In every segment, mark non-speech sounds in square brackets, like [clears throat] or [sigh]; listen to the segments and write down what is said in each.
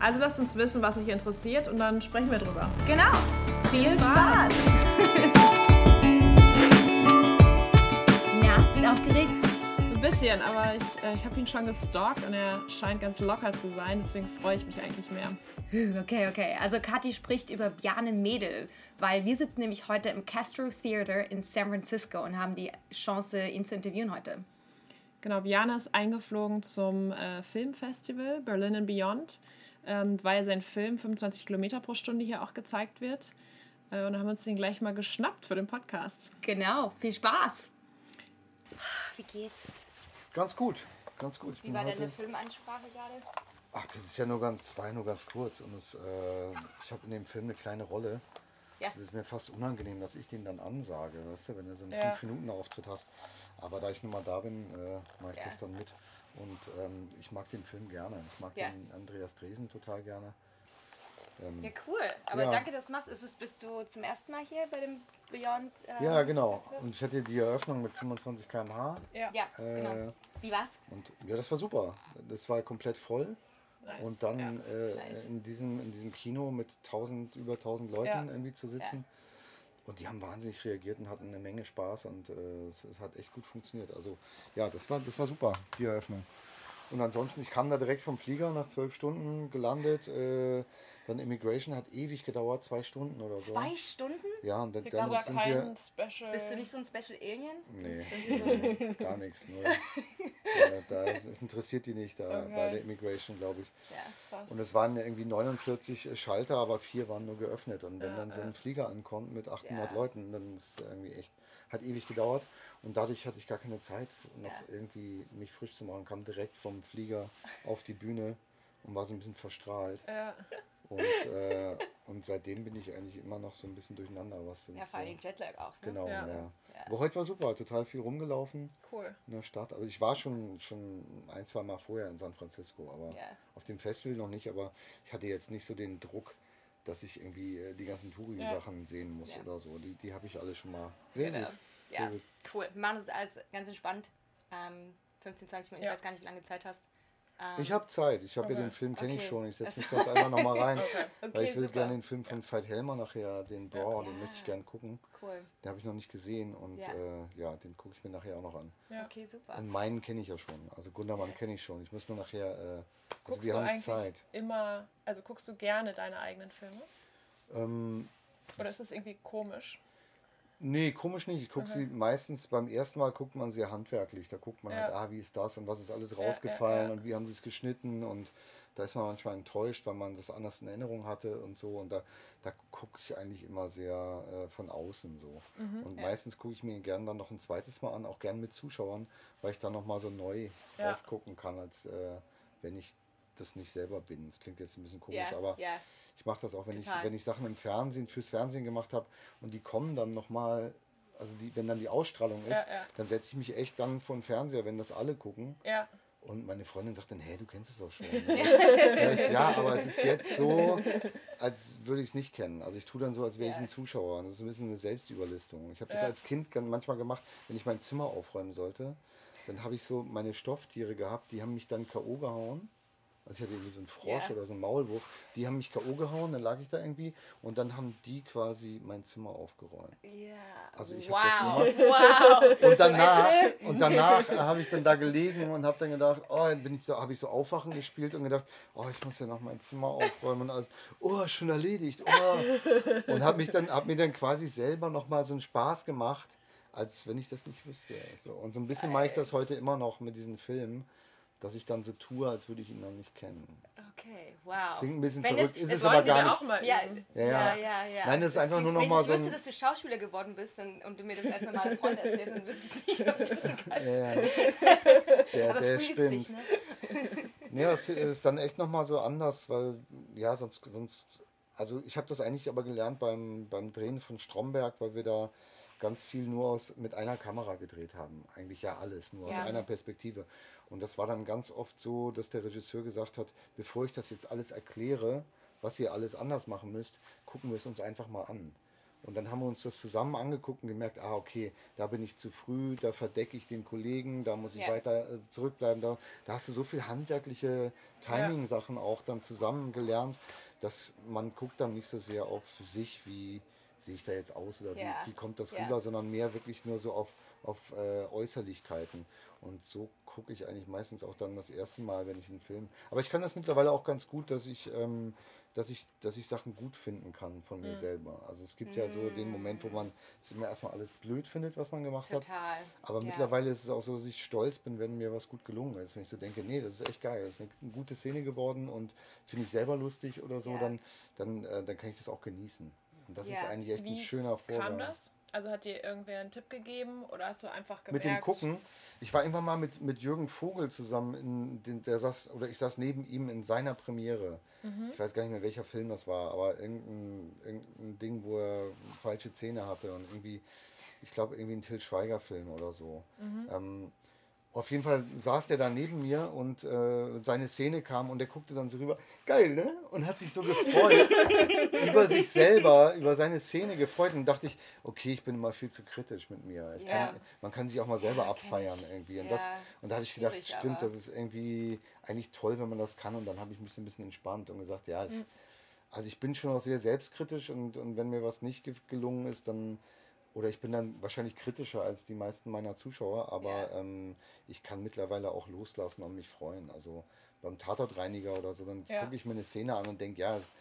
Also lasst uns wissen, was euch interessiert und dann sprechen wir drüber. Genau. Viel Spaß. Na, bist du aufgeregt? Ein bisschen, aber ich, äh, ich habe ihn schon gestalkt und er scheint ganz locker zu sein, deswegen freue ich mich eigentlich mehr. Okay, okay. Also Kathi spricht über Bjarne Mädel, weil wir sitzen nämlich heute im Castro Theater in San Francisco und haben die Chance, ihn zu interviewen heute. Genau, Bjarne ist eingeflogen zum äh, Filmfestival Berlin and Beyond ähm, weil sein Film 25 Kilometer pro Stunde hier auch gezeigt wird. Äh, und dann haben wir uns den gleich mal geschnappt für den Podcast. Genau, viel Spaß. Wie geht's? Ganz gut, ganz gut. Ich Wie war deine Filmansprache gerade? Ach, das ist ja nur ganz, war nur ganz kurz. Und es, äh, ich habe in dem Film eine kleine Rolle. Ja. Das ist mir fast unangenehm, dass ich den dann ansage, weißt du, wenn du so einen ja. 5-Minuten-Auftritt hast. Aber da ich nun mal da bin, äh, mache ich ja. das dann mit. Und ähm, ich mag den Film gerne. Ich mag ja. den Andreas Dresen total gerne. Ähm, ja, cool. Aber ja. danke, dass du machst. Ist es, bist du zum ersten Mal hier bei dem Beyond? Äh, ja, genau. Festival? Und ich hatte die Eröffnung mit 25 km/h. Ja, ja äh, genau. Wie war's? Und ja, das war super. Das war komplett voll. Nice. Und dann ja. äh, nice. in, diesem, in diesem Kino mit 1000, über 1000 Leuten irgendwie zu sitzen. Und die haben wahnsinnig reagiert und hatten eine Menge Spaß und äh, es, es, hat echt gut funktioniert. Also ja, das war, das war super, die Eröffnung. Und ansonsten, ich kam da direkt vom Flieger nach zwölf Stunden gelandet. Äh, dann Immigration hat ewig gedauert, zwei Stunden oder so. Zwei Stunden? Ja, und dann, dann sind wir... Special Bist du nicht so ein Special Alien? Nee, so [laughs] gar nichts. Nur, [laughs] ja, da, das interessiert die nicht da okay. bei der Immigration, glaube ich. Ja, und es waren irgendwie 49 Schalter, aber vier waren nur geöffnet. Und wenn ja, dann so ein Flieger ankommt mit 800 Leuten, dann ist es irgendwie echt... Hat ewig gedauert. Und dadurch hatte ich gar keine Zeit, noch irgendwie mich frisch zu machen. Kam direkt vom Flieger auf die Bühne und war so ein bisschen verstrahlt. Ja. Und, äh, und seitdem bin ich eigentlich immer noch so ein bisschen durcheinander. Was ja, vor allem Jetlag auch. Ne? Genau, ja. ja. Aber heute war super, total viel rumgelaufen cool. in der Stadt. Aber ich war schon, schon ein, zwei Mal vorher in San Francisco, aber ja. auf dem Festival noch nicht. Aber ich hatte jetzt nicht so den Druck, dass ich irgendwie äh, die ganzen Touri-Sachen sehen muss oder so. Die, die habe ich alle schon mal. Sehr genau. Ja, cool. Wir machen das alles ganz entspannt. Ähm, 15, 20 Minuten, ich weiß gar nicht, wie lange Zeit hast. Ähm, ich habe Zeit. Ich habe okay. ja den Film, kenne okay. ich schon. Ich setze mich sonst einfach nochmal rein. [laughs] okay. weil ich will gerne den Film von Veit Helmer nachher, den Brawl, ja. den möchte ich gerne gucken. Cool. Den habe ich noch nicht gesehen und ja, äh, ja den gucke ich mir nachher auch noch an. Ja. Okay, super. Und meinen kenne ich ja schon. Also Gundermann kenne ich schon. Ich muss nur nachher. Äh, also guckst wir haben Zeit. Immer, also guckst du gerne deine eigenen Filme? Ähm, Oder ist das irgendwie komisch? Nee, komisch nicht. Ich gucke okay. sie meistens beim ersten Mal guckt man sie handwerklich. Da guckt man ja. halt, ah, wie ist das und was ist alles rausgefallen ja, ja, und wie haben sie es geschnitten und da ist man manchmal enttäuscht, weil man das anders in Erinnerung hatte und so. Und da, da gucke ich eigentlich immer sehr äh, von außen so. Mhm, und meistens gucke ich mir gerne dann noch ein zweites Mal an, auch gern mit Zuschauern, weil ich dann nochmal so neu drauf gucken kann, als äh, wenn ich das nicht selber bin. Das klingt jetzt ein bisschen komisch, yeah, aber yeah. ich mache das auch, wenn ich, wenn ich Sachen im Fernsehen, fürs Fernsehen gemacht habe und die kommen dann nochmal, also die, wenn dann die Ausstrahlung ist, ja, ja. dann setze ich mich echt dann vor den Fernseher, wenn das alle gucken. Ja. Und meine Freundin sagt dann, hey, du kennst es doch schon. [laughs] ja, aber es ist jetzt so, als würde ich es nicht kennen. Also ich tue dann so, als wäre ich ein Zuschauer. Und das ist ein bisschen eine Selbstüberlistung. Ich habe das als Kind manchmal gemacht, wenn ich mein Zimmer aufräumen sollte. Dann habe ich so meine Stofftiere gehabt, die haben mich dann K.O. gehauen. Also ich hatte irgendwie so einen Frosch yeah. oder so einen Maulwurf. Die haben mich K.O. gehauen, dann lag ich da irgendwie und dann haben die quasi mein Zimmer aufgeräumt. Ja. Yeah. Also ich wow. habe das gemacht. Wow. Und danach, und danach habe ich dann da gelegen und habe dann gedacht, oh, dann bin ich so, habe ich so Aufwachen gespielt und gedacht, oh, ich muss ja noch mein Zimmer aufräumen und alles, oh, schon erledigt. Oh. Und habe mich dann, habe mir dann quasi selber noch mal so einen Spaß gemacht, als wenn ich das nicht wüsste. So. Und so ein bisschen mache ich das heute immer noch mit diesen Filmen dass ich dann so tue, als würde ich ihn noch nicht kennen. Okay, wow. Das klingt ein bisschen Wenn verrückt, es, ist es aber gar nicht. Auch mal ja, ja, ja, ja, ja. Nein, es ist einfach nur noch mal so. Wenn ich wüsste, dass du Schauspieler geworden bist und, und du mir das als normale Freund erzählst, dann wüsste ich nicht, ob das so [laughs] geil ja, der, aber der stimmt. Sich, ne? nee, das ist dann echt noch mal so anders, weil, ja, sonst, sonst also ich habe das eigentlich aber gelernt beim, beim Drehen von Stromberg, weil wir da ganz viel nur aus, mit einer Kamera gedreht haben. Eigentlich ja alles, nur Ja. aus einer Perspektive. Und das war dann ganz oft so, dass der Regisseur gesagt hat, bevor ich das jetzt alles erkläre, was ihr alles anders machen müsst, gucken wir es uns einfach mal an. Und dann haben wir uns das zusammen angeguckt und gemerkt, ah, okay, da bin ich zu früh, da verdecke ich den Kollegen, da muss ich Ja. weiter äh, zurückbleiben. Da, da hast du so viel handwerkliche Timing-Sachen auch dann zusammen gelernt, dass man guckt dann nicht so sehr auf sich, wie sehe ich da jetzt aus oder Ja. wie, wie kommt das rüber, sondern mehr wirklich nur so auf, auf äh, Äußerlichkeiten. Und so gucke ich eigentlich meistens auch dann das erste Mal, wenn ich einen Film. Aber ich kann das mittlerweile auch ganz gut, dass ich, ähm, dass ich, dass ich Sachen gut finden kann von Mhm. mir selber. Also es gibt ja so den Moment, wo man es immer erstmal alles blöd findet, was man gemacht hat. Total. Aber ja. mittlerweile ist es auch so, dass ich stolz bin, wenn mir was gut gelungen ist. Wenn ich so denke, nee, das ist echt geil, das ist eine, eine gute Szene geworden und finde ich selber lustig oder so, Ja. dann, dann, äh, dann kann ich das auch genießen. Und das ist Ja. eigentlich echt ein Wie schöner Vorgang. Kam das? Also hat dir irgendwer einen Tipp gegeben oder hast du einfach Mit gemerkt? dem Gucken. Ich war irgendwann mal mit, mit Jürgen Vogel zusammen, den, der saß, oder ich saß neben ihm in seiner Premiere. Mhm. Ich weiß gar nicht mehr, welcher Film das war, aber irgendein, irgendein Ding, wo er falsche Zähne hatte und irgendwie, ich glaube, irgendwie ein Till Schweiger-Film oder so. Mhm. Ähm, auf jeden Fall saß der da neben mir und äh, seine Szene kam und der guckte dann so rüber, geil, ne? Und hat sich so gefreut [laughs] über sich selber, über seine Szene gefreut und dachte ich, okay, ich bin immer viel zu kritisch mit mir. Ja. kann, man kann sich auch mal selber Ja, abfeiern irgendwie. Und, Ja, das, und da habe ich gedacht, stimmt, aber- das ist irgendwie eigentlich toll, wenn man das kann. Und dann habe ich mich so ein bisschen entspannt und gesagt, ja, ich, also ich bin schon auch sehr selbstkritisch und, und wenn mir was nicht ge gelungen ist, dann oder ich bin dann wahrscheinlich kritischer als die meisten meiner Zuschauer, aber Ja. ähm, ich kann mittlerweile auch loslassen und mich freuen. Also beim Tatortreiniger oder so, dann Ja. gucke ich mir eine Szene an und denke, ja, das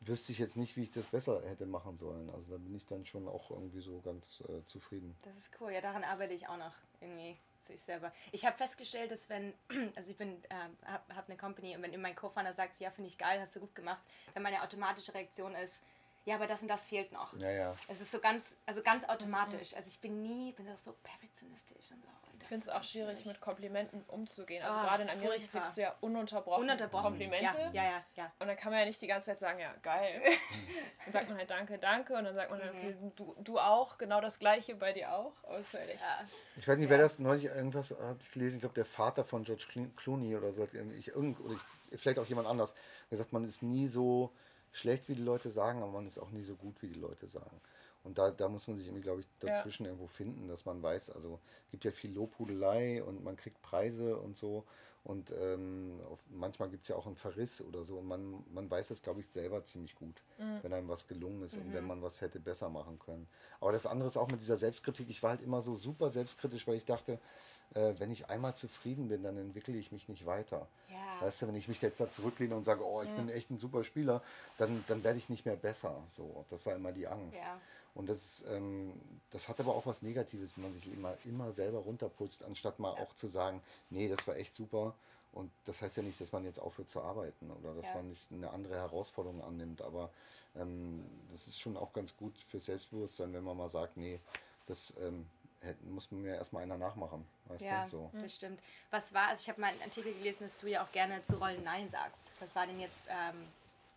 wüsste ich jetzt nicht, wie ich das besser hätte machen sollen. Also da bin ich dann schon auch irgendwie so ganz äh, zufrieden. Das ist cool. Ja, daran arbeite ich auch noch irgendwie sich selber. Ich habe festgestellt, dass wenn, [clears throat] also ich bin, äh, habe hab eine Company und wenn mein Co-Founder sagt, ja, finde ich geil, hast du gut gemacht, dann meine automatische Reaktion ist, ja, aber das und das fehlt noch. Ja, ja. Es ist so ganz, also ganz automatisch. Also ich bin nie, bin so perfektionistisch und so. Und Ich finde es auch schwierig, mit Komplimenten umzugehen. Also Ah, gerade in Amerika furchtbar. kriegst du ja ununterbrochen, Ununterbrochen. Komplimente. Ja, ja, ja, ja. Und dann kann man ja nicht die ganze Zeit sagen, ja, geil. [laughs] dann sagt man halt danke, danke. Und dann sagt man halt, okay, du, du auch, genau das gleiche bei dir auch. Halt echt. ja. Ich weiß nicht, wer das neulich irgendwas hat ich gelesen, ich glaube der Vater von George Clo- Clooney oder so, ich, irgend, oder ich, vielleicht auch jemand anders, gesagt, man ist nie so schlecht, wie die Leute sagen, aber man ist auch nie so gut, wie die Leute sagen. Und da, da muss man sich irgendwie, glaube ich, Ja. dazwischen irgendwo finden, dass man weiß, also es gibt ja viel Lobhudelei und man kriegt Preise und so. Und ähm, auf, manchmal gibt es ja auch einen Verriss oder so. Und man, man weiß das, glaube ich, selber ziemlich gut, wenn einem was gelungen ist und wenn man was hätte besser machen können. Aber das andere ist auch mit dieser Selbstkritik. Ich war halt immer so super selbstkritisch, weil ich dachte, äh, wenn ich einmal zufrieden bin, dann entwickle ich mich nicht weiter. Ja. Weißt du, wenn ich mich jetzt da zurücklehne und sage, oh, ich bin echt ein super Spieler, dann, dann werde ich nicht mehr besser. So, das war immer die Angst. Ja. Und das, ähm, das hat aber auch was Negatives, wenn man sich immer, immer selber runterputzt, anstatt mal auch zu sagen, nee, das war echt super. Und das heißt ja nicht, dass man jetzt aufhört zu arbeiten oder dass Ja. man nicht eine andere Herausforderung annimmt. Aber ähm, das ist schon auch ganz gut fürs Selbstbewusstsein, wenn man mal sagt, nee, das ähm, muss mir erstmal einer nachmachen. Weißt Ja, du? So. das stimmt. Was war, also ich habe mal einen Artikel gelesen, dass du ja auch gerne zu Rollen Nein sagst. Was war denn jetzt ähm,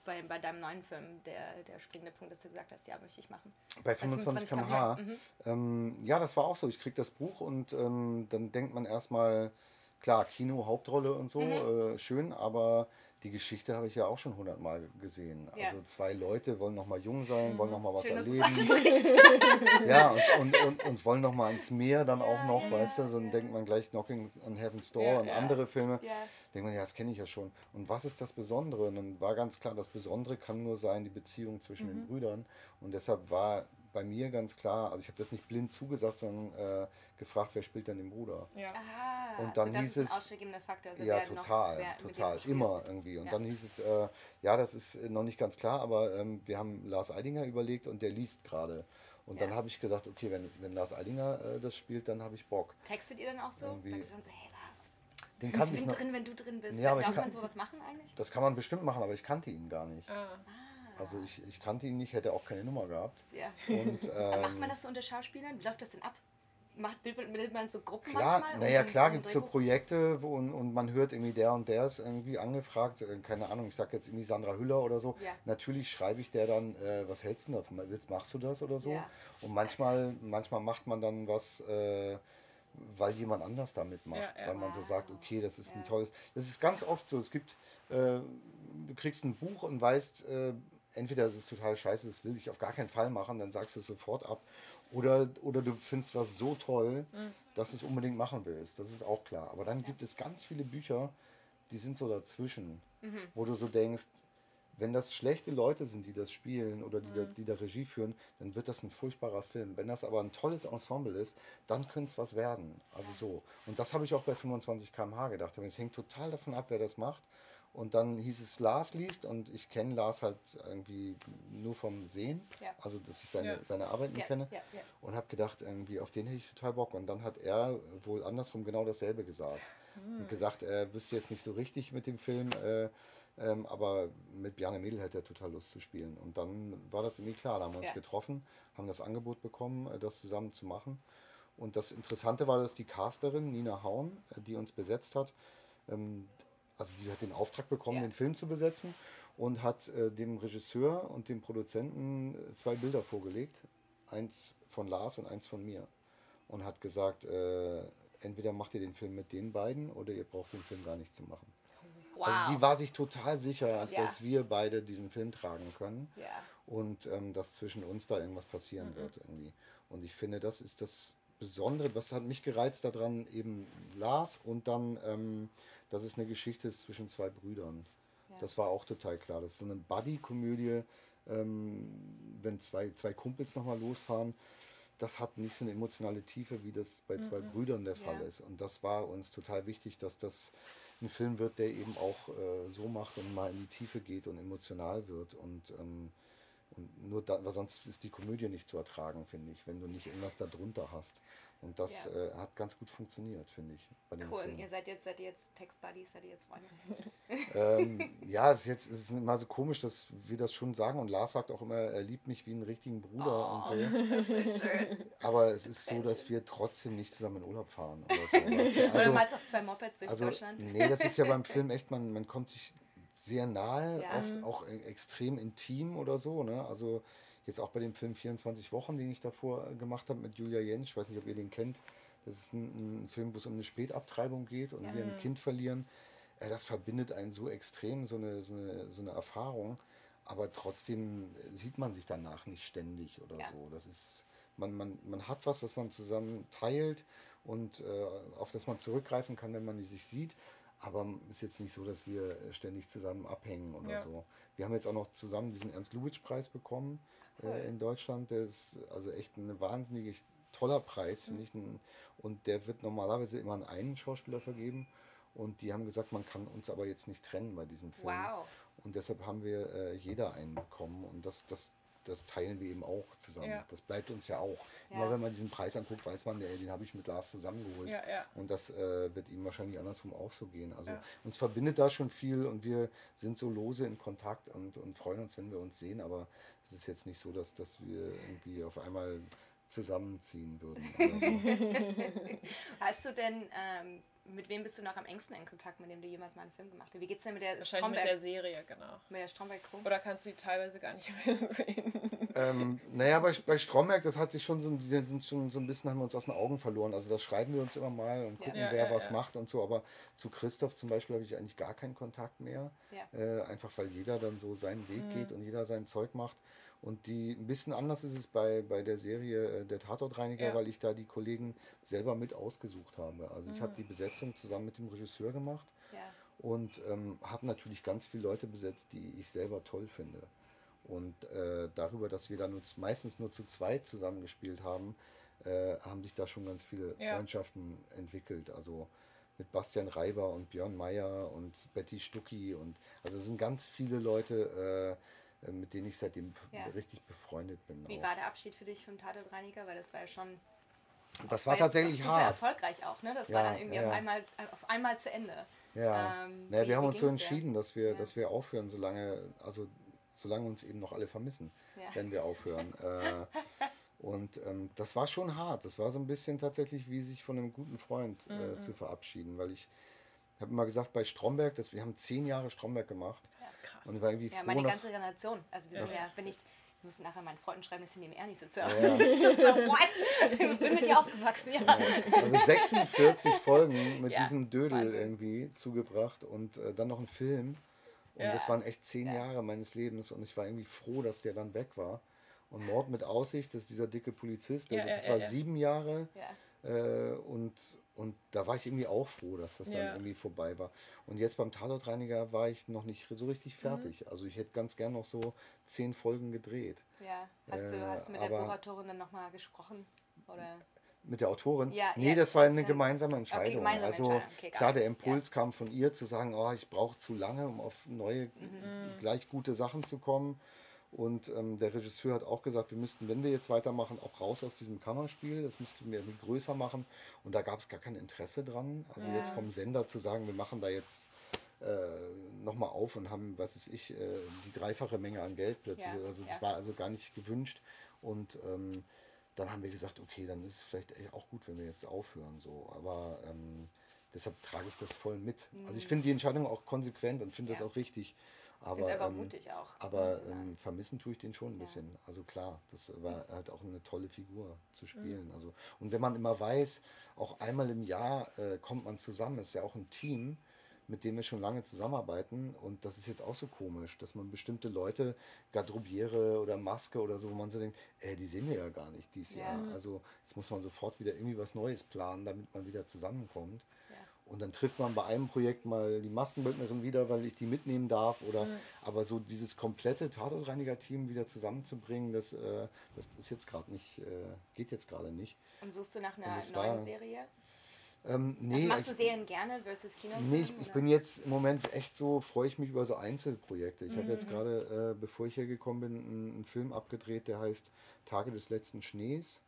bei, bei deinem neuen Film der, der springende Punkt, dass du gesagt hast, ja, möchte ich machen? Bei 25 km/h. Mhm. Ähm, ja, das war auch so. Ich krieg das Buch und ähm, dann denkt man erstmal, klar, Kino, Hauptrolle und so, Mhm. äh, schön, aber die Geschichte habe ich ja auch schon hundertmal gesehen. Ja. Also zwei Leute wollen noch mal jung sein, wollen noch mal was Schön, erleben. [laughs] Ja, und, und, und, und wollen noch mal ins Meer dann auch Ja, noch, ja, weißt du, so dann denkt man gleich Knocking on Heaven's Door und andere Filme. Denkt man, ja, das kenne ich ja schon. Und was ist das Besondere? Und dann war ganz klar, das Besondere kann nur sein, die Beziehung zwischen Mhm. den Brüdern. Und deshalb war bei mir ganz klar, also ich habe das nicht blind zugesagt, sondern äh, gefragt, wer spielt denn den Bruder? Ja. Ah, Und dann also das hieß ist ein es- ausschlaggebender Faktor. Also ja, wer noch- total, total, immer spielst. irgendwie. Und Ja. dann hieß es, äh, ja, das ist noch nicht ganz klar, aber ähm, wir haben Lars Eidinger überlegt und der liest gerade. Und dann Ja. habe ich gesagt, okay, wenn, wenn Lars Eidinger äh, das spielt, dann habe ich Bock. Textet ihr dann auch so? Irgendwie- Sagst du dann so, hey Lars, Den ich ich bin noch. drin, wenn du drin bist. Ja, aber Darf ich kann- man sowas machen eigentlich? Das kann man bestimmt machen, aber ich kannte ihn gar nicht. Ah. Also ich, ich kannte ihn nicht, hätte auch keine Nummer gehabt. Ja. Und, [laughs] Aber macht ähm, man das so unter Schauspielern? Wie läuft das denn ab? macht, bildet man so Gruppen klar, manchmal? Naja, klar gibt es so Projekte wo, und, und man hört irgendwie, der und der ist irgendwie angefragt. äh, Keine Ahnung, ich sag jetzt irgendwie Sandra Hüller oder so. Ja. Natürlich schreibe ich der dann, äh, was hältst du denn davon? Willst- Machst du das oder so? Ja. Und manchmal, manchmal macht man dann was, äh, weil jemand anders da mitmacht. Ja, ja. Weil man so sagt, Wow. okay, das ist ein Ja. tolles. Das ist ganz oft so. Es gibt, äh, du kriegst ein Buch und weißt, äh, entweder es ist total scheiße, das will ich auf gar keinen Fall machen, dann sagst du es sofort ab. Oder, oder du findest was so toll, dass du es unbedingt machen willst. Das ist auch klar. Aber dann gibt es ganz viele Bücher, die sind so dazwischen, wo du so denkst, wenn das schlechte Leute sind, die das spielen oder die, da, die da Regie führen, dann wird das ein furchtbarer Film. Wenn das aber ein tolles Ensemble ist, dann könnte es was werden. Also so. Und das habe ich auch bei 25 km/h gedacht. Aber es hängt total davon ab, wer das macht. Und dann hieß es, Lars liest und ich kenne Lars halt irgendwie nur vom Sehen, Ja. also dass ich seine, Ja. seine Arbeiten Ja, kenne und habe gedacht, irgendwie auf den hätte ich total Bock. Und dann hat er wohl andersrum genau dasselbe gesagt. Und gesagt, er wüsste jetzt nicht so richtig mit dem Film, äh, ähm, aber mit Bjarne Mädel hätte er total Lust zu spielen. Und dann war das irgendwie klar, da haben wir uns getroffen, haben das Angebot bekommen, äh, das zusammen zu machen. Und das Interessante war, dass die Casterin Nina Haun, äh, die uns besetzt hat, ähm, also die hat den Auftrag bekommen, Ja. den Film zu besetzen und hat äh, dem Regisseur und dem Produzenten äh, zwei Bilder vorgelegt. Eins von Lars und eins von mir. Und hat gesagt, äh, entweder macht ihr den Film mit den beiden oder ihr braucht den Film gar nicht zu machen. Wow. Also die war sich total sicher, Ja. dass wir beide diesen Film tragen können ja. und ähm, dass zwischen uns da irgendwas passieren wird irgendwie. Und ich finde, das ist das Besondere, was hat mich gereizt daran, eben Lars und dann, ähm, dass es eine Geschichte ist zwischen zwei Brüdern. Ja. Das war auch total klar. Das ist so eine Buddy-Komödie, ähm, wenn zwei, zwei Kumpels nochmal losfahren. Das hat nicht so eine emotionale Tiefe, wie das bei zwei Brüdern der Fall Ja. ist. Und das war uns total wichtig, dass das ein Film wird, der eben auch äh, so macht und mal in die Tiefe geht und emotional wird. Und, ähm, und nur da, weil sonst ist die Komödie nicht zu ertragen, finde ich, wenn du nicht irgendwas da drunter hast. Und das Ja. äh, hat ganz gut funktioniert, finde ich, bei dem Cool. Und Film. ihr seid jetzt, seid ihr jetzt Text-Buddies, seid ihr jetzt Freunde? ähm, ja, es ist jetzt es ist immer so komisch, dass wir das schon sagen. Und Lars sagt auch immer, er liebt mich wie einen richtigen Bruder und so. [laughs] Das ist schön. Aber es ist so, dass wir trotzdem nicht zusammen in Urlaub fahren oder so. du? [laughs] Oder Also, mal auf zwei Mopeds durch also, Deutschland. nee, das ist ja beim [laughs] Film echt, man, man kommt sich sehr nahe, Ja. oft auch e- extrem intim oder so. Ne? Also jetzt auch bei dem Film 24 Wochen, den ich davor äh, gemacht habe mit Julia Jentsch, ich weiß nicht, ob ihr den kennt. Das ist ein, ein Film, wo es um eine Spätabtreibung geht und Ja. wir ein Kind verlieren. Äh, das verbindet einen so extrem, so eine, so eine, so eine Erfahrung. Aber trotzdem äh, sieht man sich danach nicht ständig oder Ja. so. Das ist, man, man, man hat was, was man zusammen teilt und äh, auf das man zurückgreifen kann, wenn man sich sieht. Aber es ist jetzt nicht so, dass wir ständig zusammen abhängen oder Ja. so. Wir haben jetzt auch noch zusammen diesen Ernst-Lubitsch-Preis bekommen. Äh, in Deutschland. Der ist also echt ein wahnsinnig toller Preis, finde ich. Ein, und der wird normalerweise immer an einen Schauspieler vergeben. Und die haben gesagt, man kann uns aber jetzt nicht trennen bei diesem Film. Wow. Und deshalb haben wir äh, jeder einen bekommen. Und das, das, das teilen wir eben auch zusammen. Ja. Das bleibt uns ja auch. Ja. Immer wenn man diesen Preis anguckt, weiß man, den habe ich mit Lars zusammengeholt. Ja. Und das äh, wird ihm wahrscheinlich andersrum auch so gehen. Also uns verbindet da schon viel und wir sind so lose in Kontakt und, und freuen uns, wenn wir uns sehen. Aber es ist jetzt nicht so, dass, dass wir irgendwie auf einmal zusammenziehen würden. So. [laughs] Hast du denn, ähm, mit wem bist du noch am engsten in Kontakt, mit dem du jemals mal einen Film gemacht hast? Wie geht's denn mit der Wahrscheinlich mit Stromberg, der Serie, genau. mit der Stromberg-Crew? Oder kannst du die teilweise gar nicht [laughs] mehr sehen? ähm, naja, bei, bei Stromberg, das hat sich schon so, die sind schon so ein bisschen, haben wir uns aus den Augen verloren. Also das schreiben wir uns immer mal und gucken, Ja, wer ja, was ja. macht und so. Aber zu Christoph zum Beispiel habe ich eigentlich gar keinen Kontakt mehr. Ja. Äh, einfach weil jeder dann so seinen Weg Mhm. geht und jeder sein Zeug macht. Und die ein bisschen anders ist es bei, bei der Serie äh, Der Tatortreiniger, Ja. weil ich da die Kollegen selber mit ausgesucht habe. Also ich Mhm. habe die Besetzung zusammen mit dem Regisseur gemacht Ja. und ähm, habe natürlich ganz viele Leute besetzt, die ich selber toll finde. Und äh, darüber, dass wir dann nur, meistens nur zu zweit zusammengespielt haben, äh, haben sich da schon ganz viele Ja. Freundschaften entwickelt. Also mit Bastian Reiber und Björn Meyer und Betty Stucki und also es sind ganz viele Leute, äh, mit denen ich seitdem Ja. richtig befreundet bin. Wie auch. war der Abschied für dich vom Tatortreiniger? Weil das war ja schon das war tatsächlich super hart. erfolgreich auch, ne? Das Ja, war dann irgendwie ja. auf, einmal, auf einmal zu Ende. Ja, Ähm, naja, wie- wir haben uns so entschieden, dass wir, dass wir aufhören, solange, also solange uns eben noch alle vermissen, wenn wir aufhören. [laughs] äh, Und ähm, das war schon hart. Das war so ein bisschen tatsächlich wie sich von einem guten Freund äh, Mhm. zu verabschieden, weil ich habe immer gesagt, bei Stromberg, dass wir haben zehn Jahre Stromberg gemacht Das ist krass. und war irgendwie Ja, froh meine ganze Generation. Also wir sind Ja. ja, wenn ich, ich muss nachher meinen Freunden schreiben, dass ich neben Ernie sitze. Ja. [laughs] Ich? Ich bin mit dir aufgewachsen, ja. also 46 Folgen mit Ja, diesem Dödel Wahnsinn. irgendwie zugebracht und äh, dann noch ein Film. Und Ja. das waren echt zehn Ja. Jahre meines Lebens und ich war irgendwie froh, dass der dann weg war. Und Mord mit Aussicht, das ist dieser dicke Polizist, der, Ja, ja, das ja, war ja. sieben Jahre ja. äh, und, und da war ich irgendwie auch froh, dass das dann Ja. irgendwie vorbei war. Und jetzt beim Tatortreiniger war ich noch nicht so richtig Mhm. fertig. Also ich hätte ganz gern noch so zehn Folgen gedreht. ja. Hast, du, Äh, hast du mit der Buchautorin dann nochmal gesprochen? Oder? Mit der Autorin? Ja, nee, ja, das war eine gemeinsame Entscheidung. gemeinsame also Entscheidung. Okay, klar, der Impuls kam von ihr zu sagen, oh, ich brauche zu lange, um auf neue, Mhm. gleich gute Sachen zu kommen. Und ähm, der Regisseur hat auch gesagt, wir müssten, wenn wir jetzt weitermachen, auch raus aus diesem Kammerspiel. Das müssten wir irgendwie größer machen. Und da gab es gar kein Interesse dran. Also Ja. jetzt vom Sender zu sagen, wir machen da jetzt äh, nochmal auf und haben, was weiß ich, äh, die dreifache Menge an Geld plötzlich. Ja, Also das ja. war also gar nicht gewünscht. Und ähm, dann haben wir gesagt, okay, dann ist es vielleicht auch gut, wenn wir jetzt aufhören. So. Aber ähm, deshalb trage ich das voll mit. Also ich finde die Entscheidung auch konsequent und finde Mhm. Das auch richtig. Aber, einfach ähm, mutig auch. aber Ja. ähm, vermissen tue ich den schon ein Ja. bisschen. Also klar, das war halt auch eine tolle Figur Mhm. zu spielen. Also, und wenn man immer weiß, auch einmal im Jahr äh, kommt man zusammen, ist ja auch ein Team, mit dem wir schon lange zusammenarbeiten. Und das ist jetzt auch so komisch, dass man bestimmte Leute, Garderobiere oder Maske oder so, wo man so denkt, äh, die sehen wir ja gar nicht dieses Ja. Jahr. Also jetzt muss man sofort wieder irgendwie was Neues planen, damit man wieder zusammenkommt. Ja. Und dann trifft man bei einem Projekt mal die Maskenbildnerin wieder, weil ich die mitnehmen darf. Oder aber so dieses komplette Tatortreiniger-Team wieder zusammenzubringen, das, äh, das ist jetzt gerade nicht, äh, geht jetzt gerade nicht. Und suchst du nach einer neuen war- Serie? Ähm, Also nee, machst du ich, Serien gerne versus Kino? nee ich, ich bin jetzt im Moment echt so, freue ich mich über so Einzelprojekte. Ich habe jetzt gerade, äh, bevor ich hier gekommen bin, einen, einen Film abgedreht, der heißt Tage des letzten Schnees,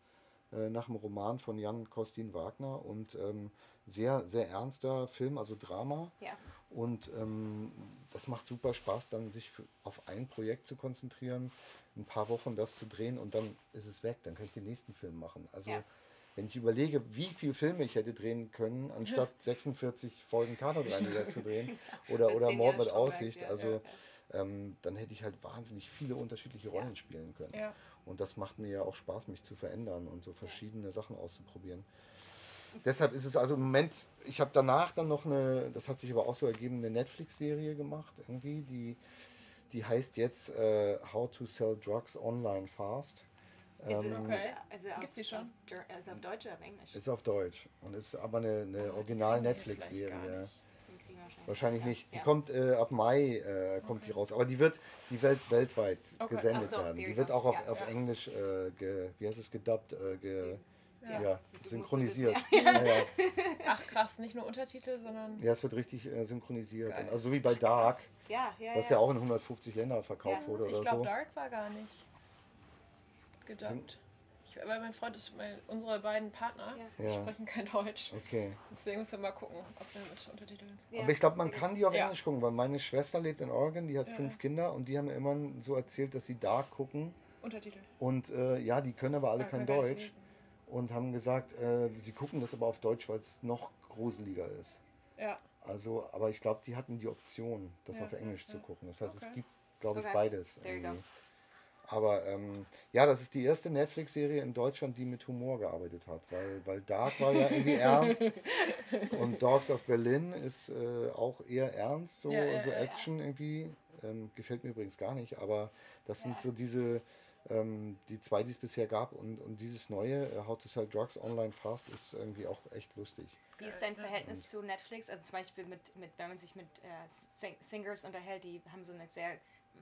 äh, nach dem Roman von Jan Kostin Wagner und ähm, sehr, sehr ernster Film, also Drama. Ja. Und ähm, das macht super Spaß, dann sich für, auf ein Projekt zu konzentrieren, ein paar Wochen das zu drehen und dann ist es weg. Dann kann ich den nächsten Film machen. Also Ja. wenn ich überlege, wie viele Filme ich hätte drehen können, anstatt [laughs] 46 Folgen Tatortreiniger zu drehen [laughs] oder, oder Mord mit Aussicht, ja, also ähm, dann hätte ich halt wahnsinnig viele unterschiedliche Rollen spielen können. Und das macht mir ja auch Spaß, mich zu verändern und so verschiedene Sachen auszuprobieren. Deshalb ist es also im Moment, ich habe danach dann noch eine, das hat sich aber auch so ergeben, eine Netflix-Serie gemacht, irgendwie, die, die heißt jetzt äh, How to Sell Drugs Online Fast. Ist es, Ähm, Okay. ist, also auf, Gibt's die schon? Also auf Deutsch oder auf Englisch? Ist auf Deutsch und ist aber eine, eine Ah, die original kennen wir vielleicht gar Netflix-Serie. nicht. Den kriegen wir wahrscheinlich ja. nicht. Die Ja. kommt äh, ab Mai äh, kommt die raus. Aber die wird die Welt, weltweit Okay. gesendet so, werden. Die wird auch auf, Ja. auf. Englisch äh, ge, wie heißt es, gedubbt, äh, ge, Ja. ja. Synchronisiert. Ja. Ja, [laughs] Ach krass, nicht nur Untertitel, sondern. ja, es wird richtig äh, synchronisiert. Geil. Also so wie bei Dark. Ja, ja, was ja. ja auch in 150 Ländern verkauft Ja. wurde Ich oder glaube, so. Dark war gar nicht gedubbt. Ich, weil mein Freund ist, mein, unsere beiden Partner Ja. Ja. sprechen kein Deutsch. Okay. Deswegen müssen wir mal gucken, ob wir mit Untertiteln. Ja. Aber ich glaube, man kann die auf Ja. Englisch gucken, weil meine Schwester lebt in Oregon, die hat Ja, fünf ja. Kinder und die haben mir immer so erzählt, dass sie Dark gucken. Untertitel. Und äh, ja, die können aber alle Ah, kein kann gar nicht Deutsch. Und haben gesagt, äh, sie gucken das aber auf Deutsch, weil es noch gruseliger ist. Ja, Also, aber ich glaube, die hatten die Option, das Ja, auf Englisch ja, zu gucken. Das heißt, Okay. es gibt, glaube ich, Okay. beides. Irgendwie. Aber ähm, ja, das ist die erste Netflix-Serie in Deutschland, die mit Humor gearbeitet hat, weil, weil Dark war ja irgendwie [laughs] ernst und Dogs of Berlin ist äh, auch eher ernst, so, Ja, ja, so. Action irgendwie. Ähm, gefällt mir übrigens gar nicht, aber das sind so diese, ähm, die zwei, die es bisher gab und, und dieses neue, äh, How to Sell Drugs Online Fast, ist irgendwie auch echt lustig. Wie ist dein Verhältnis zu Netflix? Also zum Beispiel mit, mit wenn man sich mit äh, Sing Singers unterhält, die haben so ein sehr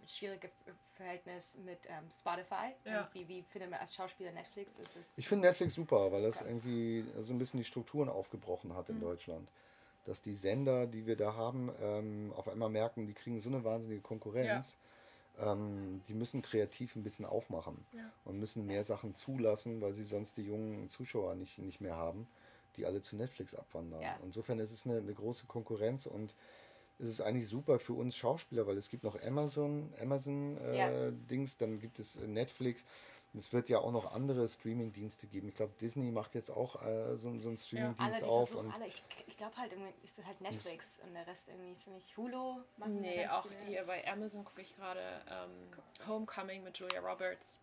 schwieriges Verhältnis mit ähm, Spotify. Ja. Und Wie, wie findet man als Schauspieler Netflix? Ist es Ich finde Netflix super, weil das Okay. irgendwie so ein bisschen die Strukturen aufgebrochen hat in Mhm. Deutschland. Dass die Sender, die wir da haben, ähm, auf einmal merken, die kriegen so eine wahnsinnige Konkurrenz. Ähm, die müssen kreativ ein bisschen aufmachen Ja. und müssen mehr Sachen zulassen, weil sie sonst die jungen Zuschauer nicht, nicht mehr haben, die alle zu Netflix abwandern. Ja. Insofern ist es eine, eine große Konkurrenz und es ist eigentlich super für uns Schauspieler, weil es gibt noch Amazon, Amazon äh, Ja. Dings, dann gibt es äh, Es wird ja auch noch andere Streaming-Dienste geben. Ich glaube, Disney macht jetzt auch äh, so, so einen Streaming-Dienst alle, auf. Und alle. Ich, ich glaube halt irgendwie ist es halt Netflix und der Rest irgendwie für mich Hulu. machen Nee, auch viele. hier bei Amazon gucke ich gerade ähm, Homecoming mit Julia Roberts.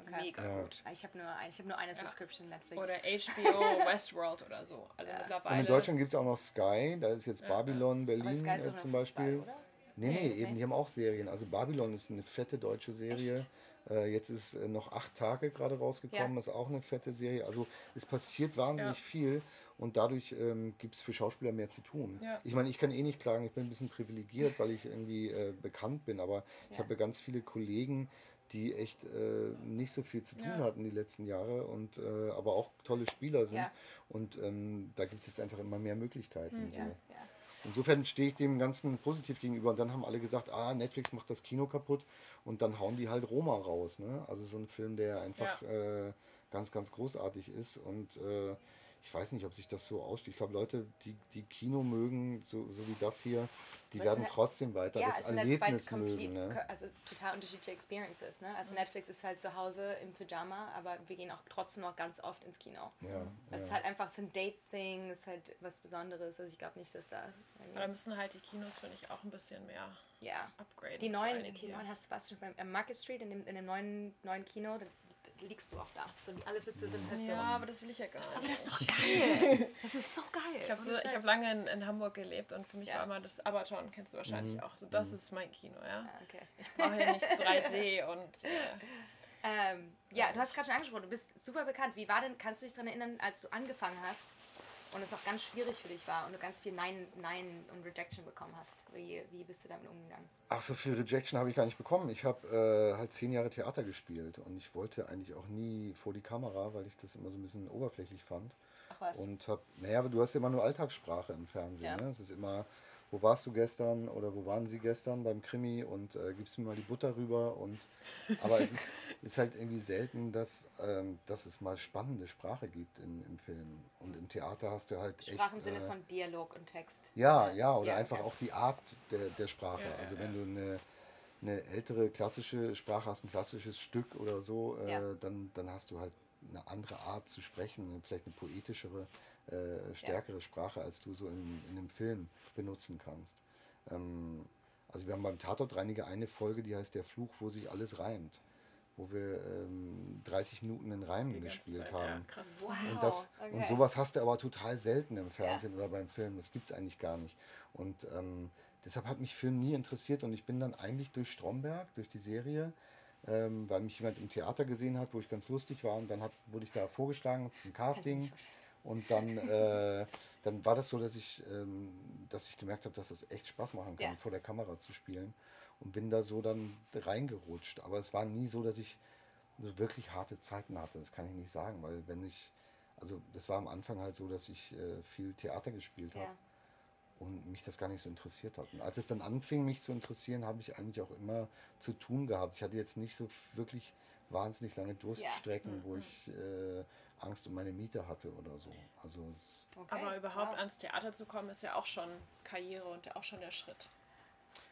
Okay. Mega Ja. gut. Ah, Ich habe nur, ein, ich hab nur eine Subscription Netflix. Oder [laughs] HBO Westworld oder so. Also Ja. mittlerweile. Und in Deutschland gibt es auch noch Sky, da ist jetzt Babylon, Aber Berlin Sky äh, zum Fußball, Beispiel. oder? Nee, nee, Nee, eben, nee. die haben auch Serien. Also Babylon ist eine fette deutsche Serie. Äh, jetzt ist äh, noch acht Tage gerade rausgekommen, Ja. ist auch eine fette Serie. Also es passiert wahnsinnig Ja. viel und dadurch ähm, gibt es für Schauspieler mehr zu tun. Ja. Ich meine, ich kann eh nicht klagen, ich bin ein bisschen privilegiert, weil ich irgendwie äh, bekannt bin, aber ich habe ganz viele Kollegen, die echt äh, nicht so viel zu tun hatten die letzten Jahre und äh, aber auch tolle Spieler sind. Und ähm, da gibt es jetzt einfach immer mehr Möglichkeiten. So. Ja, ja. Insofern stehe ich dem Ganzen positiv gegenüber. Und dann haben alle gesagt, ah, Netflix macht das Kino kaputt. Und dann hauen die halt Roma raus. Ne? Also so ein Film, der einfach äh, ganz, ganz großartig ist. Und äh, ich weiß nicht, ob sich das so aussteht. Ich glaube, Leute, die, die Kino mögen, so, so wie das hier, die Was werden ne- trotzdem weiter Ja, das zwei Erlebnis complete, mögen. Ne? also total unterschiedliche Experiences. Ne? Also Netflix ist halt zu Hause im Pyjama, aber wir gehen auch trotzdem noch ganz oft ins Kino. Ja, Es ist ja. halt einfach so ein Date-Thing, ist halt was Besonderes. Also ich glaube nicht, dass da. Aber da müssen halt die Kinos, finde ich, auch ein bisschen mehr Ja. upgraden. Die neuen, die neuen hast du fast schon beim äh, Market Street in dem, in dem neuen, neuen Kino, da, da liegst du auch da. So, die alle Sitze sind halt Ja, so. aber das will ich ja gar nicht. Aber das ist doch geil. Das ist so geil. Ich habe so, ich hab lange in, in Hamburg gelebt und für mich Ja. war immer das Abaton, kennst du wahrscheinlich Mhm. auch. So, das ist mein Kino, ja. Ah, okay. Ich brauche ja nicht [laughs] 3D und äh, Ähm, ja, du hast gerade schon angesprochen, du bist super bekannt. Wie war denn, kannst du dich daran erinnern, als du angefangen hast und es auch ganz schwierig für dich war und du ganz viel Nein, Nein und Rejection bekommen hast? Wie, wie bist du damit umgegangen? Ach, so viel Rejection habe ich gar nicht bekommen. Ich habe äh, halt zehn Jahre Theater gespielt und ich wollte eigentlich auch nie vor die Kamera, weil ich das immer so ein bisschen oberflächlich fand. Ach was. Und hab, naja, du hast ja immer nur Alltagssprache im Fernsehen. Ja. Ne? Es ist immer, wo warst du gestern oder wo waren sie gestern beim Krimi und äh, gibst mir mal die Butter rüber. Und, aber es ist, [laughs] ist halt irgendwie selten, dass, ähm, dass es mal spannende Sprache gibt in, im Film. Und im Theater hast du halt Sprach im echt. Sinne äh, von Dialog und Text. ja, ja, oder Ja, einfach ja. auch die Art der, der Sprache. Ja, also wenn du eine, eine ältere klassische Sprache hast, ein klassisches Stück oder so, äh, dann, dann hast du halt eine andere Art zu sprechen, vielleicht eine poetischere, äh, stärkere Sprache, als du so in, in einem Film benutzen kannst. Ähm, also wir haben beim Tatortreiniger eine Folge, die heißt Der Fluch, wo sich alles reimt. Wo wir ähm, 30 Minuten in Reimen gespielt Zeit, haben. Ja, krass. Wow. Und, das, und okay. sowas hast du aber total selten im Fernsehen oder beim Film. Das gibt es eigentlich gar nicht. Und ähm, deshalb hat mich Film nie interessiert. Und ich bin dann eigentlich durch Stromberg, durch die Serie, ähm, weil mich jemand im Theater gesehen hat, wo ich ganz lustig war. Und dann hat, wurde ich da vorgeschlagen zum Casting. Und dann, äh, dann war das so, dass ich, ähm, dass ich gemerkt habe, dass das echt Spaß machen kann, Ja. vor der Kamera zu spielen. Und bin da so dann reingerutscht. Aber es war nie so, dass ich so wirklich harte Zeiten hatte. Das kann ich nicht sagen, weil wenn ich, also das war am Anfang halt so, dass ich äh, viel Theater gespielt habe Ja. und mich das gar nicht so interessiert hat. Und als es dann anfing, mich zu interessieren, habe ich eigentlich auch immer zu tun gehabt. Ich hatte jetzt nicht so wirklich wahnsinnig lange Durststrecken, wo ich äh, Angst um meine Miete hatte oder so. Also es, Okay. Aber überhaupt wow. ans Theater zu kommen, ist ja auch schon Karriere und ja auch schon der Schritt.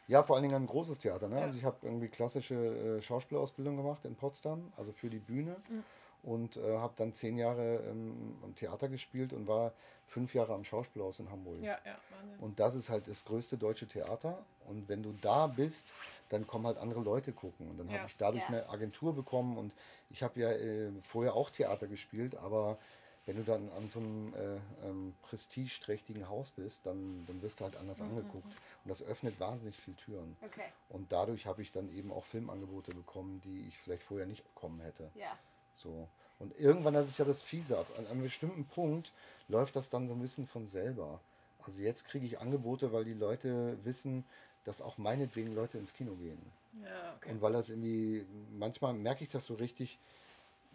ja, vor allen Dingen ein großes Theater. Ne? Ja. Also ich habe irgendwie klassische äh, Schauspielausbildung gemacht in Potsdam, also für die Bühne. Mhm. Und äh, habe dann zehn Jahre ähm, am Theater gespielt und war fünf Jahre am Schauspielhaus in Hamburg. Ja, ja, Wahnsinn. Und das ist halt das größte deutsche Theater. Und wenn du da bist, dann kommen halt andere Leute gucken. Und dann Ja. habe ich dadurch Ja. eine Agentur bekommen. Und ich habe ja äh, vorher auch Theater gespielt, aber wenn du dann an so einem äh, ähm, prestigeträchtigen Haus bist, dann, dann wirst du halt anders angeguckt. Und das öffnet wahnsinnig viele Türen. Okay. Und dadurch habe ich dann eben auch Filmangebote bekommen, die ich vielleicht vorher nicht bekommen hätte. Ja. So. Und irgendwann, das ist ja das Fiese, ab an einem bestimmten Punkt läuft das dann so ein bisschen von selber. Also jetzt kriege ich Angebote, weil die Leute wissen, dass auch meinetwegen Leute ins Kino gehen. Ja, okay. Und weil das irgendwie, manchmal merke ich das so richtig,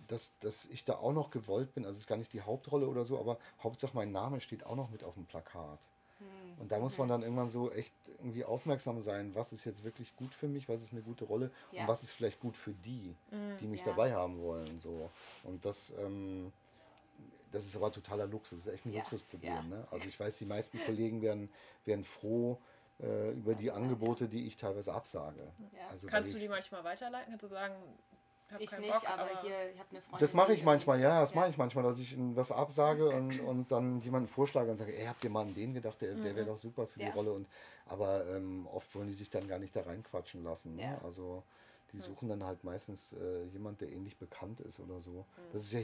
dass, dass ich da auch noch gewollt bin. Also es ist gar nicht die Hauptrolle oder so, aber Hauptsache mein Name steht auch noch mit auf dem Plakat. Hm. Und da muss man dann irgendwann so echt irgendwie aufmerksam sein, was ist jetzt wirklich gut für mich, was ist eine gute Rolle Ja. und was ist vielleicht gut für die, die mich Ja. dabei haben wollen. So. Und das, ähm, das ist aber totaler Luxus, das ist echt ein Ja. Luxusproblem. Ja. Ne? Also ich weiß, die meisten Kollegen werden, werden froh äh, über die Angebote, die ich teilweise absage. Ja. Also, Kannst du die manchmal weiterleiten? Kannst du sagen, ich nicht, Bock, aber, aber, hier, ich habe eine Freundin. Das mache ich manchmal, ja, das ja. mache ich manchmal, dass ich was absage und, und dann jemanden vorschlage und sage, ey, habt ihr mal an den gedacht, der, der wäre mhm. doch super für die Rolle. Und, aber ähm, oft wollen die sich dann gar nicht da reinquatschen lassen. Ne? Also die suchen dann halt meistens äh, jemand, der ähnlich bekannt ist oder so. Das ist ja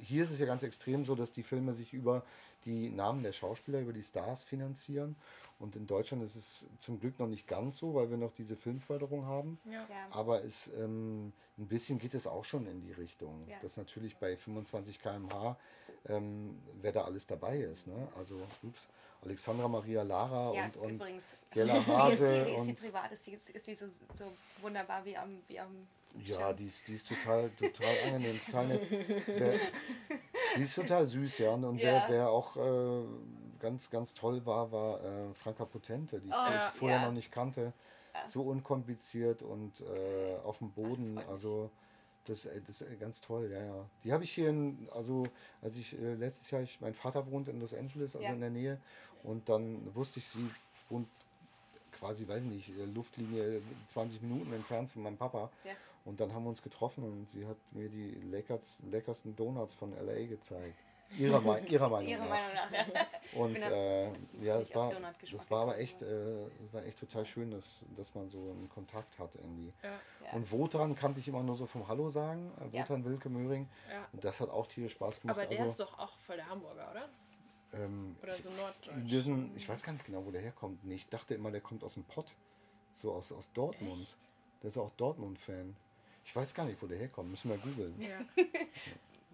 hier ist es ja ganz extrem so, dass die Filme sich über die Namen der Schauspieler, über die Stars finanzieren. Und in Deutschland ist es zum Glück noch nicht ganz so, weil wir noch diese Filmförderung haben. Ja. Aber es, ähm, ein bisschen geht es auch schon in die Richtung. Ja. Dass natürlich bei 25 km/h, ähm, wer da alles dabei ist. Ne? Also, ups. Alexandra Maria Lara ja, und, und übrigens. Gella [laughs] Hase. wie ist die, wie ist die privat? Ist die, ist die so, so wunderbar wie am, wie am ja, die ist, die ist total, total angenehm, [laughs] total nett. Der, die ist total süß, ja. Und, ja. Wer, wer auch äh, ganz, ganz toll war, war äh, Franka Potente, die ich oh, vorher ja. noch nicht kannte. Ja. So unkompliziert und äh, auf dem Boden. Also das, äh, das ist ganz toll, ja, ja. Die habe ich hier in, also als ich äh, letztes Jahr, ich, mein Vater wohnt in Los Angeles, also in der Nähe. Und dann wusste ich, sie wohnt quasi, weiß nicht, äh, Luftlinie 20 Minuten entfernt von meinem Papa. Ja. Und dann haben wir uns getroffen und sie hat mir die leckersten Donuts von LA gezeigt. Ihrer, Me [laughs] ihrer Meinung Ihrer nach. Meinung nach ja. [laughs] Und äh, ja, es war, das war aber echt, äh, das war echt total schön, dass, dass man so einen Kontakt hat irgendwie. Ja. Und Wotan kannte ich immer nur so vom Hallo sagen, äh, Wotan Wilke Möhring. Und das hat auch tierisch Spaß gemacht. Aber der also, ist doch auch voll der Hamburger, oder? Ähm, Oder so Norddeutsch. Sind, ich weiß gar nicht genau, wo der herkommt. Nee, ich dachte immer, der kommt aus dem Pott. So aus, aus Dortmund. Echt? Der ist auch Dortmund-Fan. Ich weiß gar nicht, wo der herkommt. Müssen wir googeln. Ja. [laughs]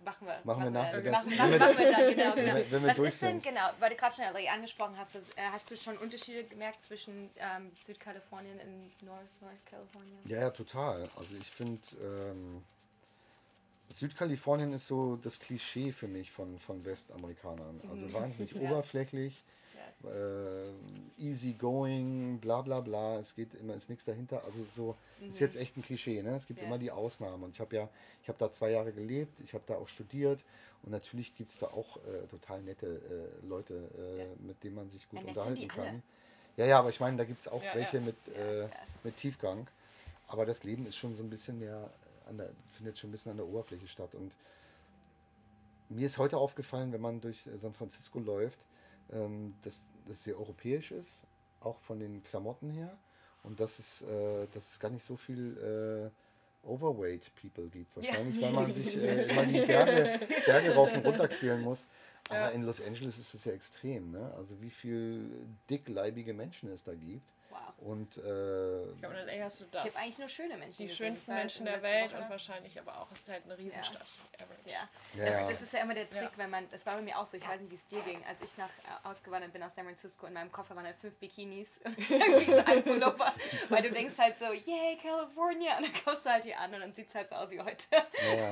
machen wir. Machen wir nach. Machen, machen, machen, machen wir dann, genau. genau. Wenn wir, Was ist denn, genau, weil du gerade schon LA angesprochen hast, das, äh, hast du schon Unterschiede gemerkt zwischen ähm, Südkalifornien und North, North California? Ja, ja, total. Also ich finde, ähm, Südkalifornien ist so das Klischee für mich von, von Westamerikanern. Also mhm. wahnsinnig [laughs] ja. oberflächlich. Äh, easy going, bla bla bla. Es geht immer, ist nichts dahinter. Also so mhm. ist jetzt echt ein Klischee. Ne? Es gibt ja. immer die Ausnahmen. Und ich habe ja, ich habe da zwei Jahre gelebt, ich habe da auch studiert und natürlich gibt es da auch äh, total nette äh, Leute, äh, mit denen man sich gut unterhalten kann. Ja, ja, aber ich meine, da gibt es auch welche Mit, äh, mit Tiefgang. Aber das Leben ist schon so ein bisschen mehr der, findet schon ein bisschen an der Oberfläche statt. Und mir ist heute aufgefallen, wenn man durch San Francisco läuft, ähm, dass das sehr europäisch ist, auch von den Klamotten her. Und dass es, äh, dass es gar nicht so viel äh, Overweight People gibt. Wahrscheinlich, ja. weil man sich äh, [laughs] immer die Berge, Berge rauf und runter quälen muss. Aber ja. in Los Angeles ist es ja extrem. Ne? Also wie viel dickleibige Menschen es da gibt. Und äh, ich glaube, LA hast du das. Ich habe eigentlich nur schöne Menschen. Die schönsten Menschen der Welt Woche. und wahrscheinlich aber auch, es ist halt eine Riesenstadt. Ja, ja. ja. Das, das, ist ja immer der Trick, ja. wenn man, das war bei mir auch so, ich weiß nicht, wie es dir ging, als ich nach äh, ausgewandert bin aus San Francisco, in meinem Koffer waren halt fünf Bikinis [laughs] und irgendwie so ein Pullover, weil du denkst halt so, yay, California, und dann kommst du halt hier an und dann sieht es halt so aus wie heute. Ja.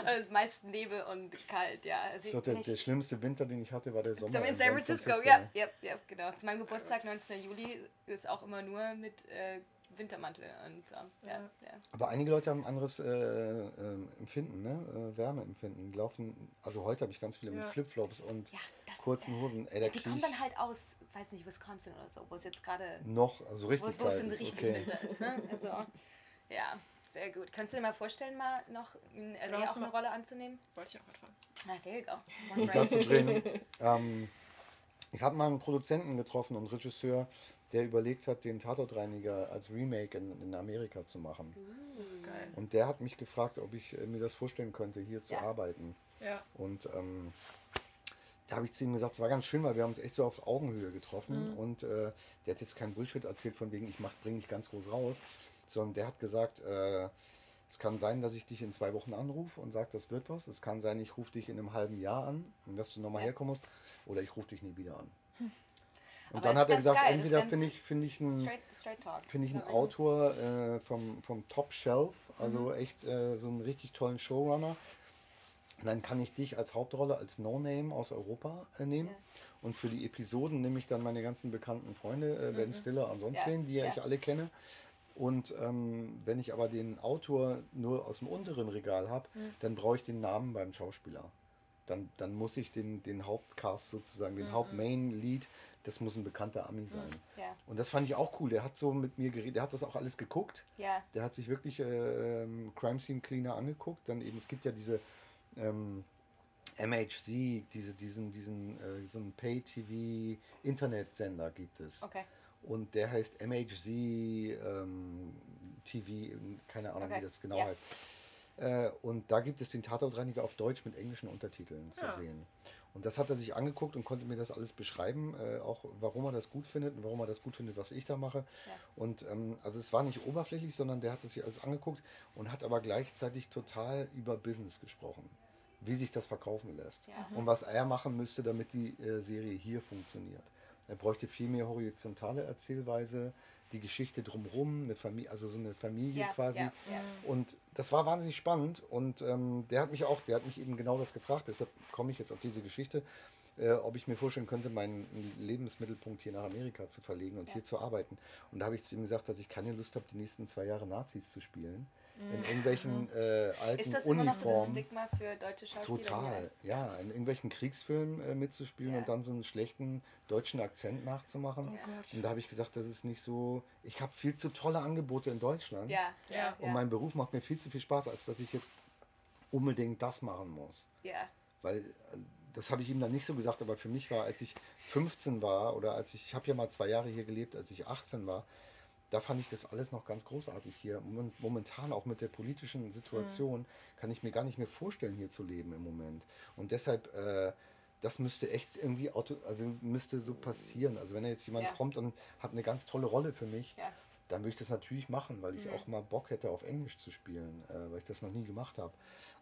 und es ist meist Nebel und kalt, ja. Also so, der, der, schlimmste Winter, den ich hatte, war der Sommer. in San Francisco, Francisco. ja, ja, ja, genau. Zu meinem Geburtstag, 19. Juli, ist auch immer nur mit äh, Wintermantel und so. Ja, ja. Aber einige Leute haben ein anderes äh, äh, Empfinden, ne? Äh, Wärmeempfinden. Die laufen, also heute habe ich ganz viele ja. mit Flipflops und kurzen äh, Hosen. Ey, die kommen dann halt aus, weiß nicht, Wisconsin oder so, wo es jetzt gerade. Noch, also richtig Wo es richtig okay. Winter ist, ne? Also, ja. Sehr gut. Kannst du dir mal vorstellen, mal noch in LA auch eine Rolle anzunehmen? Wollte ich auch gerade fragen. Ah, there you go. Und dazu drehen, ähm, ich habe mal einen Produzenten getroffen und Regisseur, der überlegt hat, den Tatortreiniger als Remake in, in Amerika zu machen. Uh, und der hat mich gefragt, ob ich äh, mir das vorstellen könnte, hier zu ja. arbeiten. Ja. Und ähm, da habe ich zu ihm gesagt, es war ganz schön, weil wir haben uns echt so auf Augenhöhe getroffen. Mhm. Und äh, der hat jetzt keinen Bullshit erzählt, von wegen, ich bringe dich ganz groß raus, sondern der hat gesagt, äh, es kann sein, dass ich dich in zwei Wochen anrufe und sage, das wird was. Es kann sein, ich rufe dich in einem halben Jahr an und dass du nochmal ja. herkommen musst. Oder ich rufe dich nie wieder an. [laughs] Und Aber dann hat er gesagt, geil. entweder finde ich, find ich einen, find ich einen Autor äh, vom, vom Top Shelf, also mhm. echt äh, so einen richtig tollen Showrunner. Und dann kann ich dich als Hauptrolle, als No-Name aus Europa äh, nehmen. Ja. Und für die Episoden nehme ich dann meine ganzen bekannten Freunde, äh, Ben mhm. Stiller und sonst ja. wen, die ja. ich alle kenne. Und ähm, wenn ich aber den Autor nur aus dem unteren Regal habe, mhm. dann brauche ich den Namen beim Schauspieler. Dann, dann muss ich den, den Hauptcast sozusagen, den Mhm. Hauptmain-Lead, das muss ein bekannter Ami sein. Ja. Und das fand ich auch cool. Der hat so mit mir geredet, der hat das auch alles geguckt. Ja. Der hat sich wirklich äh, Crime Scene Cleaner angeguckt. Dann eben, es gibt ja diese ähm, MHC, diese, diesen, diesen, äh, so einen Pay-TV-Internetsender gibt es. Okay. Und der heißt MHZ ähm, TV, keine Ahnung, Okay, wie das genau ja. heißt. Äh, und da gibt es den Tatortreiniger auf Deutsch mit englischen Untertiteln zu Ja. sehen. Und das hat er sich angeguckt und konnte mir das alles beschreiben, äh, auch warum er das gut findet und warum er das gut findet, was ich da mache. Ja. Und ähm, also es war nicht oberflächlich, sondern der hat das sich alles angeguckt und hat aber gleichzeitig total über Business gesprochen, wie sich das verkaufen lässt Ja. und was er machen müsste, damit die äh, Serie hier funktioniert. Er bräuchte viel mehr horizontale Erzählweise, die Geschichte drumherum, eine Familie, also so eine Familie Ja, quasi. ja, ja. Und das war wahnsinnig spannend und ähm, der hat mich auch, der hat mich eben genau das gefragt, deshalb komme ich jetzt auf diese Geschichte, äh, ob ich mir vorstellen könnte, meinen Lebensmittelpunkt hier nach Amerika zu verlegen und hier zu arbeiten. Und da habe ich zu ihm gesagt, dass ich keine Lust habe, die nächsten zwei Jahre Nazis zu spielen. Mhm. In irgendwelchen äh, alten Ist das immer noch so das Uniformen. Stigma für deutsche Schauspieler? Total, ja. In irgendwelchen Kriegsfilmen äh, mitzuspielen Ja. und dann so einen schlechten deutschen Akzent nachzumachen. Oh. Und da habe ich gesagt, das ist nicht so. Ich habe viel zu tolle Angebote in Deutschland. Ja, ja, Ja. ja. Und mein Beruf macht mir viel zu viel Spaß, als dass ich jetzt unbedingt das machen muss. ja. Weil äh, das habe ich ihm dann nicht so gesagt, aber für mich war, als ich 15 war oder als ich, ich habe ja mal zwei Jahre hier gelebt, als ich 18 war, da fand ich das alles noch ganz großartig hier. Momen- Momentan auch mit der politischen Situation kann ich mir gar nicht mehr vorstellen, hier zu leben im Moment. Und deshalb, äh, das müsste echt irgendwie, auto, also müsste so passieren. Also wenn da jetzt jemand Ja. kommt und hat eine ganz tolle Rolle für mich, Ja. dann würde ich das natürlich machen, weil ich Mhm. auch mal Bock hätte, auf Englisch zu spielen, äh, weil ich das noch nie gemacht habe.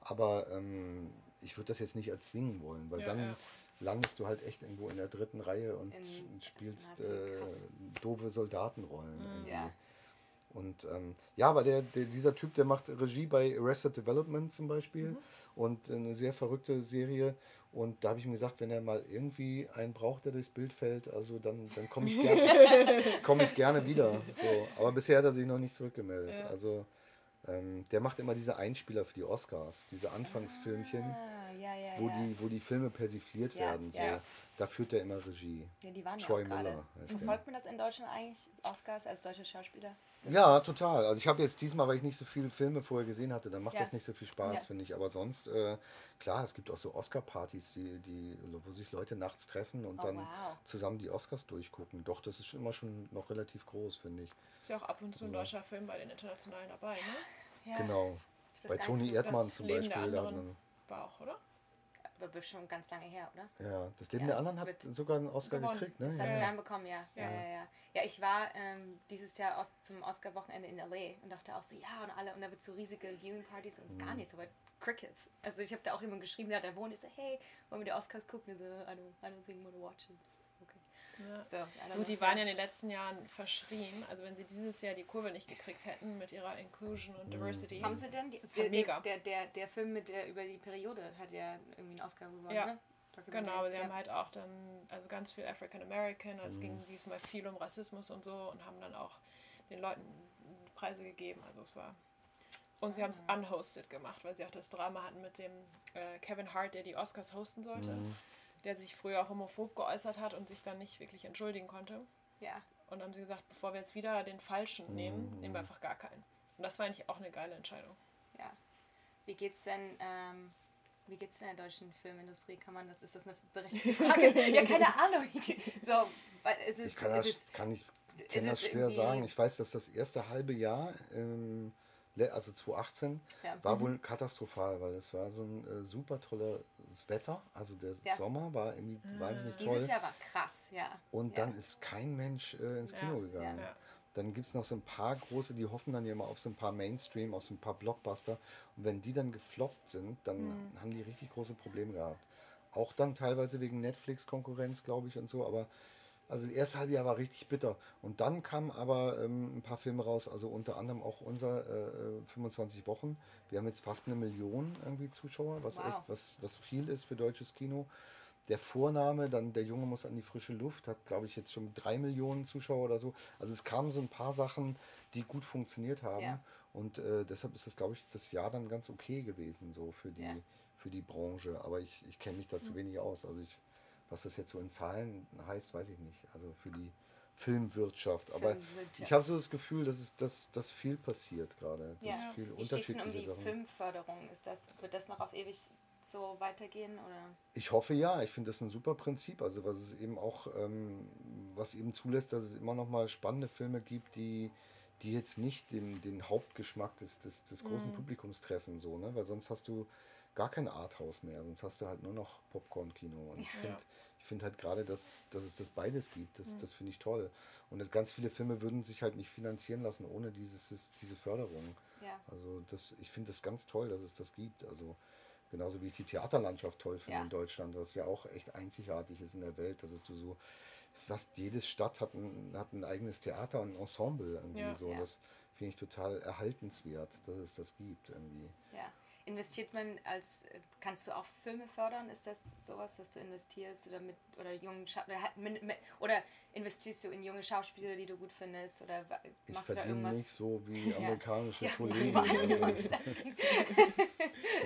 Aber ähm, ich würde das jetzt nicht erzwingen wollen, weil Ja, dann. Landest du halt echt irgendwo in der dritten Reihe und In- spielst äh, doofe Soldatenrollen. irgendwie. Ja. Und ähm, ja, aber der, der, dieser Typ, der macht Regie bei Arrested Development zum Beispiel Mhm. und eine sehr verrückte Serie. Und da habe ich mir gesagt, wenn er mal irgendwie einen braucht, der durchs Bild fällt, also dann, dann komme ich, [laughs] gerne, komm ich gerne wieder. So. Aber bisher hat er sich noch nicht zurückgemeldet. Ja. Also ähm, der macht immer diese Einspieler für die Oscars, diese Anfangsfilmchen, Ah, ja, ja, wo, ja. die, wo die Filme persifliert Ja, werden. So. ja. Da führt er immer Regie. ja, die waren Troy ja. Miller heißt der. Verfolgt man das in Deutschland eigentlich, Oscars als deutscher Schauspieler? Ja, total. Also ich habe jetzt diesmal, weil ich nicht so viele Filme vorher gesehen hatte, dann macht Ja. das nicht so viel Spaß, Ja. finde ich. Aber sonst, äh, klar, es gibt auch so Oscar-Partys, die, die, wo sich Leute nachts treffen und Oh, dann wow. zusammen die Oscars durchgucken. Doch, das ist immer schon noch relativ groß, finde ich. Ist ja auch ab und zu ein deutscher Film bei den internationalen dabei, ne? Ja, Genau. Bei Toni Erdmann zum Leben Beispiel. der Da hat anderen. man, War auch, oder? Aber schon ganz lange her, oder? ja, das Leben Ja, der anderen hat sogar einen Oscar Gewonnen. gekriegt, ne? Das Ja, hat ja. dann bekommen, ja. Ja, Ja. ja, ja. Ja, ich war ähm, dieses Jahr aus, zum Oscar-Wochenende in L.A. und dachte auch so, ja, und alle, und da wird so riesige Viewing-Partys und Mhm. gar nicht so weit Crickets. Also ich habe da auch jemand geschrieben, der da wohnt, ich so, hey, wollen wir die Oscars gucken? Und so, I don't, I don't think I'm gonna watch it. Ja. So, know. die waren ja in den letzten Jahren verschrien. Also wenn sie dieses Jahr die Kurve nicht gekriegt hätten mit ihrer Inclusion und Diversity. Haben sie denn? Die, der, mega. der, der, der Film mit der über die Periode hat ja irgendwie einen Oscar gewonnen, Ja. ne? Genau, aber sie ja. haben halt auch dann, also ganz viel African American, also es Mhm. ging diesmal viel um Rassismus und so und haben dann auch den Leuten Preise gegeben. Also es war. Und sie haben es Ah. unhosted gemacht, weil sie auch das Drama hatten mit dem äh, Kevin Hart, der die Oscars hosten sollte, Mhm. Der sich früher homophob geäußert hat und sich dann nicht wirklich entschuldigen konnte. ja. Und dann haben sie gesagt, bevor wir jetzt wieder den Falschen nehmen, Mhm. nehmen wir einfach gar keinen. Und das war eigentlich auch eine geile Entscheidung. Ja. Wie geht's denn, ähm, wie geht's denn in der deutschen Filmindustrie? Kann man das, ist das eine berechtigte Frage? [laughs] ja, keine Ahnung. so, weil es ist, Ich kann es das, ist kann ich, ist kann das schwer irgendwie- sagen. Ich weiß, dass das erste halbe Jahr, ähm, also 2018, ja. war wohl katastrophal, weil es war so ein äh, super tolles Wetter. Also der Ja. Sommer war irgendwie wahnsinnig Dieses toll. Jahr war krass, ja. Und ja. dann ist kein Mensch äh, ins Ja, Kino gegangen. Ja. Dann gibt es noch so ein paar große, die hoffen dann ja immer auf so ein paar Mainstream, auf so ein paar Blockbuster. Und wenn die dann gefloppt sind, dann Mhm. haben die richtig große Probleme gehabt. Auch dann teilweise wegen Netflix-Konkurrenz, glaube ich, und so. Aber also das erste halbe Jahr war richtig bitter. Und dann kamen aber ähm, ein paar Filme raus, also unter anderem auch unser äh, äh, 25 Wochen. Wir haben jetzt fast eine Million irgendwie Zuschauer, was Wow. echt was, was viel ist für deutsches Kino. Der Vorname, dann der Junge muss an die frische Luft, hat glaube ich jetzt schon drei Millionen Zuschauer oder so. Also es kamen so ein paar Sachen, die gut funktioniert haben. Ja. Und äh, deshalb ist das, glaube ich, das Jahr dann ganz okay gewesen, so für die, Ja. für die Branche. Aber ich, ich kenne mich da zu wenig aus. Also ich, was das jetzt so in Zahlen heißt, weiß ich nicht. Also für die Filmwirtschaft. Aber Filmwirtschaft. ich habe so das Gefühl, dass, es, dass, dass viel passiert gerade. Dass Ja. viel Wie steht es denn um die Sachen. Filmförderung? Ist das, wird das noch auf ewig so weitergehen? Oder? Ich hoffe ja, ich finde das ein super Prinzip, also was es eben auch, ähm, was eben zulässt, dass es immer noch mal spannende Filme gibt, die, die jetzt nicht den, den Hauptgeschmack des, des, des großen Publikums treffen, so, ne? Weil sonst hast du gar kein Arthouse mehr, sonst hast du halt nur noch Popcorn-Kino. Und ich finde ich find halt gerade, dass, dass es das beides gibt, das, das finde ich toll. Und ganz viele Filme würden sich halt nicht finanzieren lassen ohne dieses, diese Förderung. Ja. Also das, ich finde das ganz toll, dass es das gibt. Also genauso wie ich die Theaterlandschaft toll finde Ja. in Deutschland, was ja auch echt einzigartig ist in der Welt, dass es du so fast jede Stadt hat ein, hat ein eigenes Theater und ein Ensemble irgendwie Ja. so. Ja. Das finde ich total erhaltenswert, dass es das gibt irgendwie. Ja. Investiert man als, äh, kannst du auch Filme fördern? Ist das sowas, dass du investierst oder mit oder jungen oder, investierst du in junge Schauspieler, die du gut findest oder wa- Ich machst du da irgendwas? nicht so wie [laughs] Ja. amerikanische Ja, Kollegen. [laughs] Multitasking. [laughs]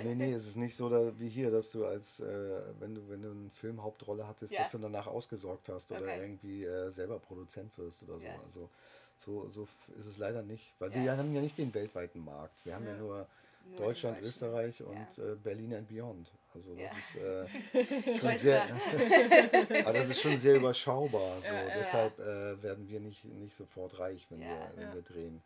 Nee, nee, es ist nicht so da, wie hier, dass du als, äh, wenn du, wenn du eine Filmhauptrolle hattest, Ja. dass du danach ausgesorgt hast oder Okay. irgendwie äh, selber Produzent wirst oder so. Ja. Also so, so ist es leider nicht, weil Ja. wir haben ja nicht den weltweiten Markt. Wir haben ja, Ja. nur Nur Deutschland. Österreich und Ja. äh, Berlin and Beyond. Also das Ja. ist [laughs] äh, schon sehr, [laughs] aber das ist schon sehr überschaubar. [laughs] So. Ja. Deshalb äh, werden wir nicht, nicht sofort reich, wenn, wir, wenn wir drehen.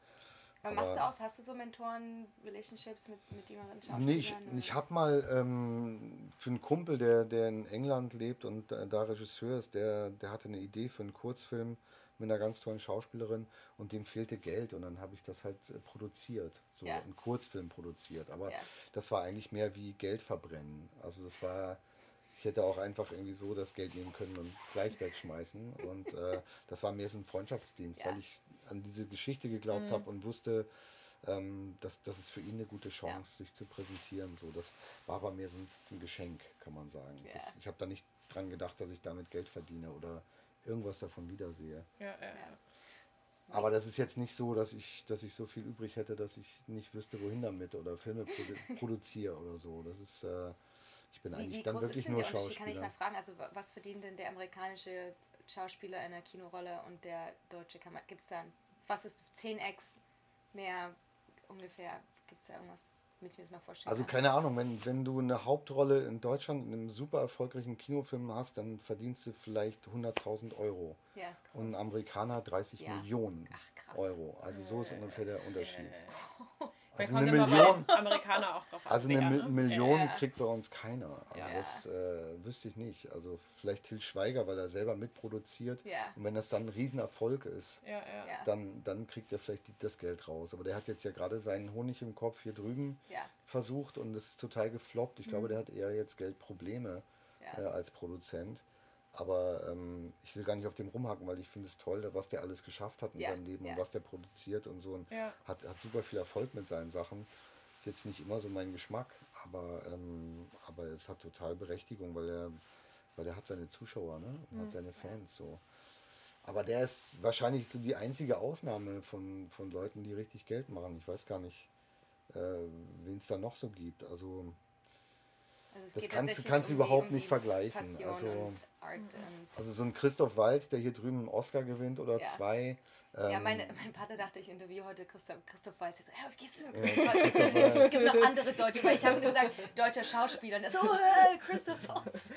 Aber machst du aus, hast du so Mentoren-Relationships mit, mit jüngeren Schauspielern? Nee, ich, ich habe mal ähm, für einen Kumpel, der, der in England lebt und äh, da Regisseur ist, der, der hatte eine Idee für einen Kurzfilm mit einer ganz tollen Schauspielerin und dem fehlte Geld und dann habe ich das halt äh, produziert, so Ja. einen Kurzfilm produziert. Aber Ja. das war eigentlich mehr wie Geld verbrennen. Also das war, ich hätte auch einfach irgendwie so das Geld nehmen können und gleich wegschmeißen. Und äh, das war mehr so ein Freundschaftsdienst, Ja. weil ich an diese Geschichte geglaubt habe und wusste, ähm, dass das ist für ihn eine gute Chance, sich zu präsentieren. So, das war aber mehr so ein, so ein Geschenk, kann man sagen. Ja. Das, ich habe da nicht dran gedacht, dass ich damit Geld verdiene oder irgendwas davon wiedersehe. Ja, ja, ja. Aber das ist jetzt nicht so, dass ich, dass ich so viel übrig hätte, dass ich nicht wüsste, wohin damit oder Filme produ [laughs] produziere oder so. Das ist, äh, ich bin Wie, eigentlich wie dann groß wirklich ist denn nur Unterschied? Kann ich mal Schauspieler. fragen, also wa- was verdient denn der amerikanische Schauspieler in der Kinorolle und der deutsche Kammer? Gibt es da, ein- was ist 10x mehr ungefähr? Gibt es da irgendwas? Damit ich mir das mal vorstellen Also keine Ahnung, wenn, wenn du eine Hauptrolle in Deutschland in einem super erfolgreichen Kinofilm hast, dann verdienst du vielleicht 100.000 Euro. Ja, Und ein Amerikaner 30 Ja. Millionen Ach. Euro. Also so ist ungefähr der Unterschied. [laughs] Also eine Million, Amerikaner auch drauf also eine Mi- ne? Million Ja. kriegt bei uns keiner. Also Ja. das äh, wüsste ich nicht. Also vielleicht Til Schweiger, weil er selber mitproduziert. Ja. Und wenn das dann ein Riesenerfolg ist, Ja, ja. Ja. dann, dann kriegt er vielleicht das Geld raus. Aber der hat jetzt ja gerade seinen Honig im Kopf hier drüben Ja, versucht und es ist total gefloppt. Ich glaube, der hat eher jetzt Geldprobleme ja. äh, als Produzent. Aber ähm, ich will gar nicht auf dem rumhacken, weil ich finde es toll, was der alles geschafft hat in Ja, seinem Leben ja. und was der produziert und so. Und Ja. hat, hat super viel Erfolg mit seinen Sachen. Ist jetzt nicht immer so mein Geschmack, aber, ähm, aber es hat total Berechtigung, weil er, weil er hat seine Zuschauer ne? und Mhm. hat seine Fans so. Aber der ist wahrscheinlich so die einzige Ausnahme von, von Leuten, die richtig Geld machen. Ich weiß gar nicht, äh, wen es da noch so gibt. Also Also das kannst kannst du um überhaupt um nicht vergleichen. Passion Also- Also so ein Christoph Walz, der hier drüben einen Oscar gewinnt oder Ja. zwei. Ja, ähm, meine, mein Vater dachte, ich interviewe heute Christoph, Christoph Waltz. Ich so, ja, wie gehst du? Ja, Christoph [laughs] es gibt noch andere Deutsche, weil ich habe gesagt, deutscher Schauspieler. Und er so, oh, hey, Christoph Waltz.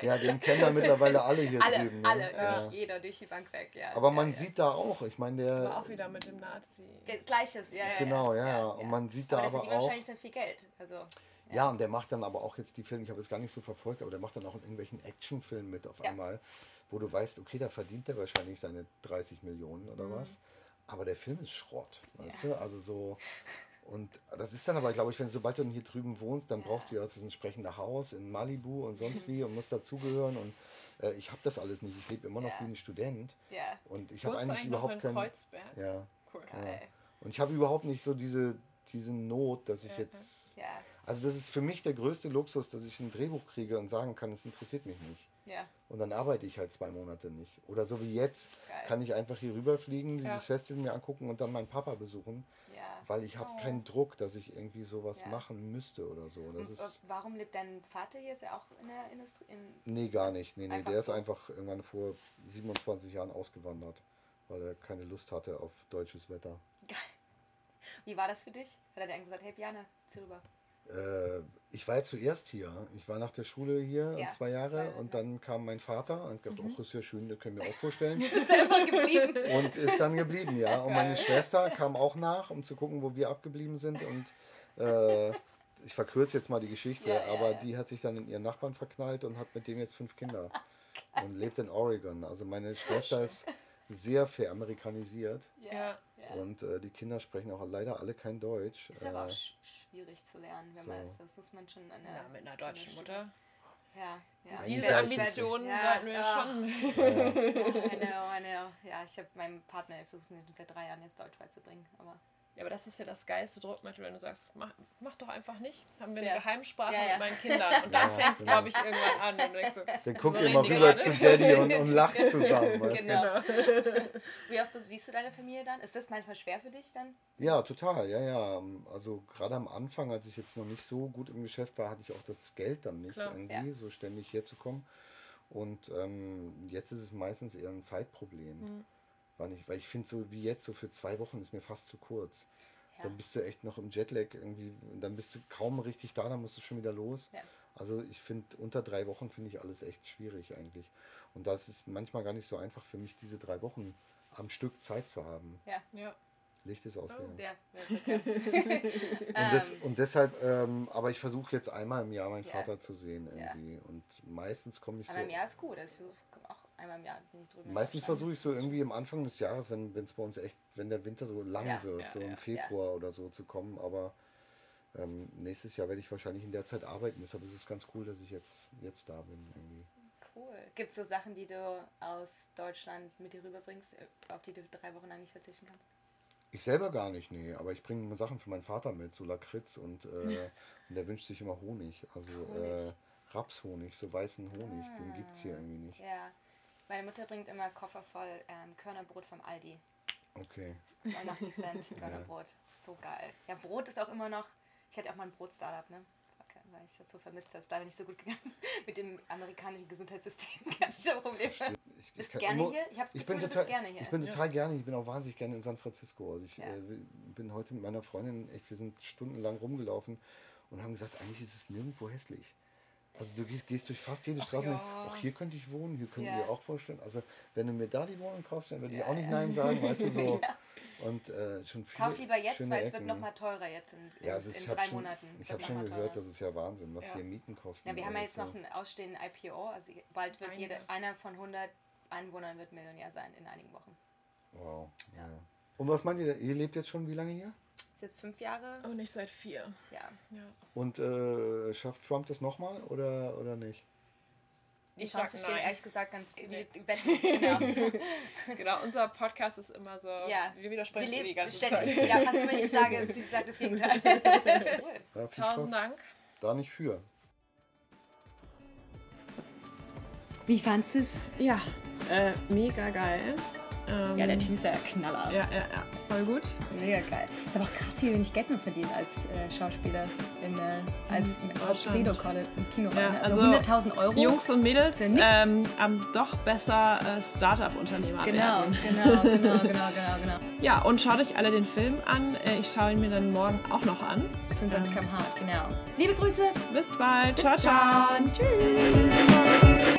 Ja, den kennen ja mittlerweile alle hier Alle, drüben. Ne? alle, Ja. durch jeder, durch die Bank weg. Ja, Aber ja, man ja. sieht da auch, ich meine, der. Aber auch wieder mit dem Nazi. Gleiches, ja, ja. Genau, ja, ja, ja. Und man sieht da aber, aber auch. wahrscheinlich dann viel Geld. Also, Ja, und der macht dann aber auch jetzt die Filme, ich habe es gar nicht so verfolgt, aber der macht dann auch in irgendwelchen Actionfilmen mit auf Ja. einmal, wo du weißt, okay, da verdient der wahrscheinlich seine 30 Millionen oder Mhm. was. Aber der Film ist Schrott, weißt du? Also so. Und das ist dann aber, glaube ich, wenn sobald du dann hier drüben wohnst, dann brauchst du ja das entsprechende Haus in Malibu und sonst [laughs] wie und musst dazugehören. Und äh, ich habe das alles nicht. Ich lebe immer noch Ja. wie ein Student. ja, Und ich habe eigentlich überhaupt in keinen. Kreuzberg? Ja. Cool. Und ich habe überhaupt nicht so diese, diese Not, dass ich Ja, jetzt. Ja, Also das ist für mich der größte Luxus, dass ich ein Drehbuch kriege und sagen kann, es interessiert mich nicht. Ja. Und dann arbeite ich halt zwei Monate nicht. Oder so wie jetzt Geil. kann ich einfach hier rüberfliegen, dieses Ja. Festival mir angucken und dann meinen Papa besuchen, Ja. weil ich habe Oh. keinen Druck, dass ich irgendwie sowas machen müsste oder so. Das Und, ist Warum lebt dein Vater hier? Ist er auch in der Industrie? In, nee gar nicht. Nee, nee, der ist so. einfach irgendwann vor 27 Jahren ausgewandert, weil er keine Lust hatte auf deutsches Wetter. wie war das für dich? Hat er dir gesagt, hey Biane, zieh rüber? Äh, ich war ja zuerst hier. Ich war nach der Schule hier Ja, zwei Jahre zwei Jahre, und dann kam mein Vater und gedacht, Mhm. oh, ist ja schön, das können wir auch vorstellen. [laughs] Ist immer geblieben? und ist dann geblieben, ja. Und meine Schwester kam auch nach, um zu gucken, wo wir abgeblieben sind. Und äh, ich verkürze jetzt mal die Geschichte, ja, aber ja. die hat sich dann in ihren Nachbarn verknallt und hat mit dem jetzt fünf Kinder [laughs] und lebt in Oregon. Also meine Schwester ist sehr veramerikanisiert Ja. Ja. und äh, die Kinder sprechen auch leider alle kein Deutsch. Ist aber auch Äh, sch schwierig zu lernen, wenn man so. es, das muss man schon an Ja, mit einer deutschen Mutter. Ja, ja. Diese Ambitionen ja, sollten wir ja. schon. I know, I know. Ja, ich habe meinem Partner versucht, seit drei Jahren jetzt Deutsch beizubringen. Aber Ja, aber das ist ja das geilste Druckmittel, wenn du sagst, mach, mach doch einfach nicht. Haben wir eine Ja. Geheimsprache Ja, ja. mit meinen Kindern. Und dann Ja, fängt es, genau. glaube ich, irgendwann an. Und denkst so, Dann guckt ihr mal rüber zu Daddy und, und [laughs] lacht zusammen. Weißt Genau. du? [laughs] wie oft siehst du deine Familie dann? Ist das manchmal schwer für dich dann? Ja, total, ja, ja. Also gerade am Anfang, als ich jetzt noch nicht so gut im Geschäft war, hatte ich auch das Geld dann nicht Klar, irgendwie, so ständig herzukommen. Und ähm, jetzt ist es meistens eher ein Zeitproblem. Mhm. Weil ich, weil ich finde, so wie jetzt, so für zwei Wochen ist mir fast zu kurz. Ja. Dann bist du echt noch im Jetlag irgendwie, dann bist du kaum richtig da, dann musst du schon wieder los. Ja. Also ich finde, unter drei Wochen finde ich alles echt schwierig eigentlich. Und das ist manchmal gar nicht so einfach für mich, diese drei Wochen am Stück Zeit zu haben. Ja. ja. Licht ist ausgegangen. Ja, ja. Und, Ähm, und deshalb, ähm, aber ich versuche jetzt einmal im Jahr meinen Ja. Vater zu sehen Ja. irgendwie. Und meistens komme ich so. einmal im Jahr ist gut. Also ich versuche einmal im Jahr bin ich drüben. Meistens versuche ich so irgendwie am Anfang des Jahres, wenn es bei uns echt, wenn der Winter so lang Ja, wird, ja, so im Februar oder so zu kommen. Aber ähm, nächstes Jahr werde ich wahrscheinlich in der Zeit arbeiten. Deshalb ist es ganz cool, dass ich jetzt, jetzt da bin irgendwie. Cool. Gibt es so Sachen, die du aus Deutschland mit dir rüberbringst, äh, auf die du drei Wochen lang nicht verzichten kannst? Ich selber gar nicht, nee, aber ich bringe Sachen für meinen Vater mit, so Lakritz und, äh, [laughs] und der wünscht sich immer Honig, also Honig. Äh, Rapshonig, so weißen Honig, den gibt es hier Ah. irgendwie nicht. Ja. Meine Mutter bringt immer Koffer voll ähm, Körnerbrot vom Aldi. Okay. 89 Cent [laughs] Körnerbrot. So geil. Ja, Brot ist auch immer noch. Ich hatte auch mal ein Brot-Startup, ne? Okay, weil ich das so vermisst habe. Ist leider nicht so gut gegangen. [laughs] Mit dem amerikanischen Gesundheitssystem [laughs] hatte ich da Probleme. Ich, Bist kann gerne immer- hier? Ich habe das Ich Gefühl, bin du total, bist gerne hier. ich bin total gerne, ich bin auch wahnsinnig gerne in San Francisco. Also ich Ja. äh, bin heute mit meiner Freundin, echt, wir sind stundenlang rumgelaufen und haben gesagt, eigentlich ist es nirgendwo hässlich. Also du gehst, gehst durch fast jede Straße, und ja. auch hier könnte ich wohnen, hier könnte Ja. ich mir auch vorstellen. Also wenn du mir da die Wohnung kaufst, dann würde ich Ja, auch nicht. Nein sagen, weißt du so. [laughs] Ja. Und äh, schon viele Kauf lieber jetzt, weil es wird Ecken. noch mal teurer jetzt in, in, ist, in drei schon, Monaten. ich habe schon gehört, teurer. das ist ja Wahnsinn, was Ja. hier Mieten kosten. Ja, wir haben ja jetzt noch einen ausstehenden IPO. Also bald wird Einige. jeder, einer von 100 Einwohnern wird Millionär sein in einigen Wochen. Wow. Ja. Ja. Und was meint ihr, ihr lebt jetzt schon wie lange hier? Ist jetzt fünf Jahre. Aber nicht seit vier. Ja. Ja. Und äh, schafft Trump das nochmal oder, oder nicht? Die Ich Chancen stehen nein. ehrlich gesagt ganz Nee. [laughs] Genau. Genau, unser Podcast ist immer so, Ja. wir Wir widersprechen die leben ganze ständig. Zeit. Ja, fast immer ich sage, sie sagt das Gegenteil. cool. [laughs] Ja, Tausend Spaß. Dank. Da nicht für. Wie fandest du es? Ja, äh, mega geil. Ähm, Ja, der Typ ist ja Knaller. Ja, ja, ja, voll gut. Mega geil. Ist aber auch krass, wie wenig Geld man verdient als äh, Schauspieler in, äh, als Hauptredo im Kino. Ja, also, also 100.000 Euro. Jungs und Mädels ähm, am doch besser äh, Startup-Unternehmer Genau, werden. genau, [laughs] genau, genau, genau, genau. Ja, und schaut euch alle den Film an. Äh, Ich schaue ihn mir dann morgen auch noch an. 25 km/h, genau. Liebe Grüße. Bis bald. ciao, Bis ciao. dann. Tschüss.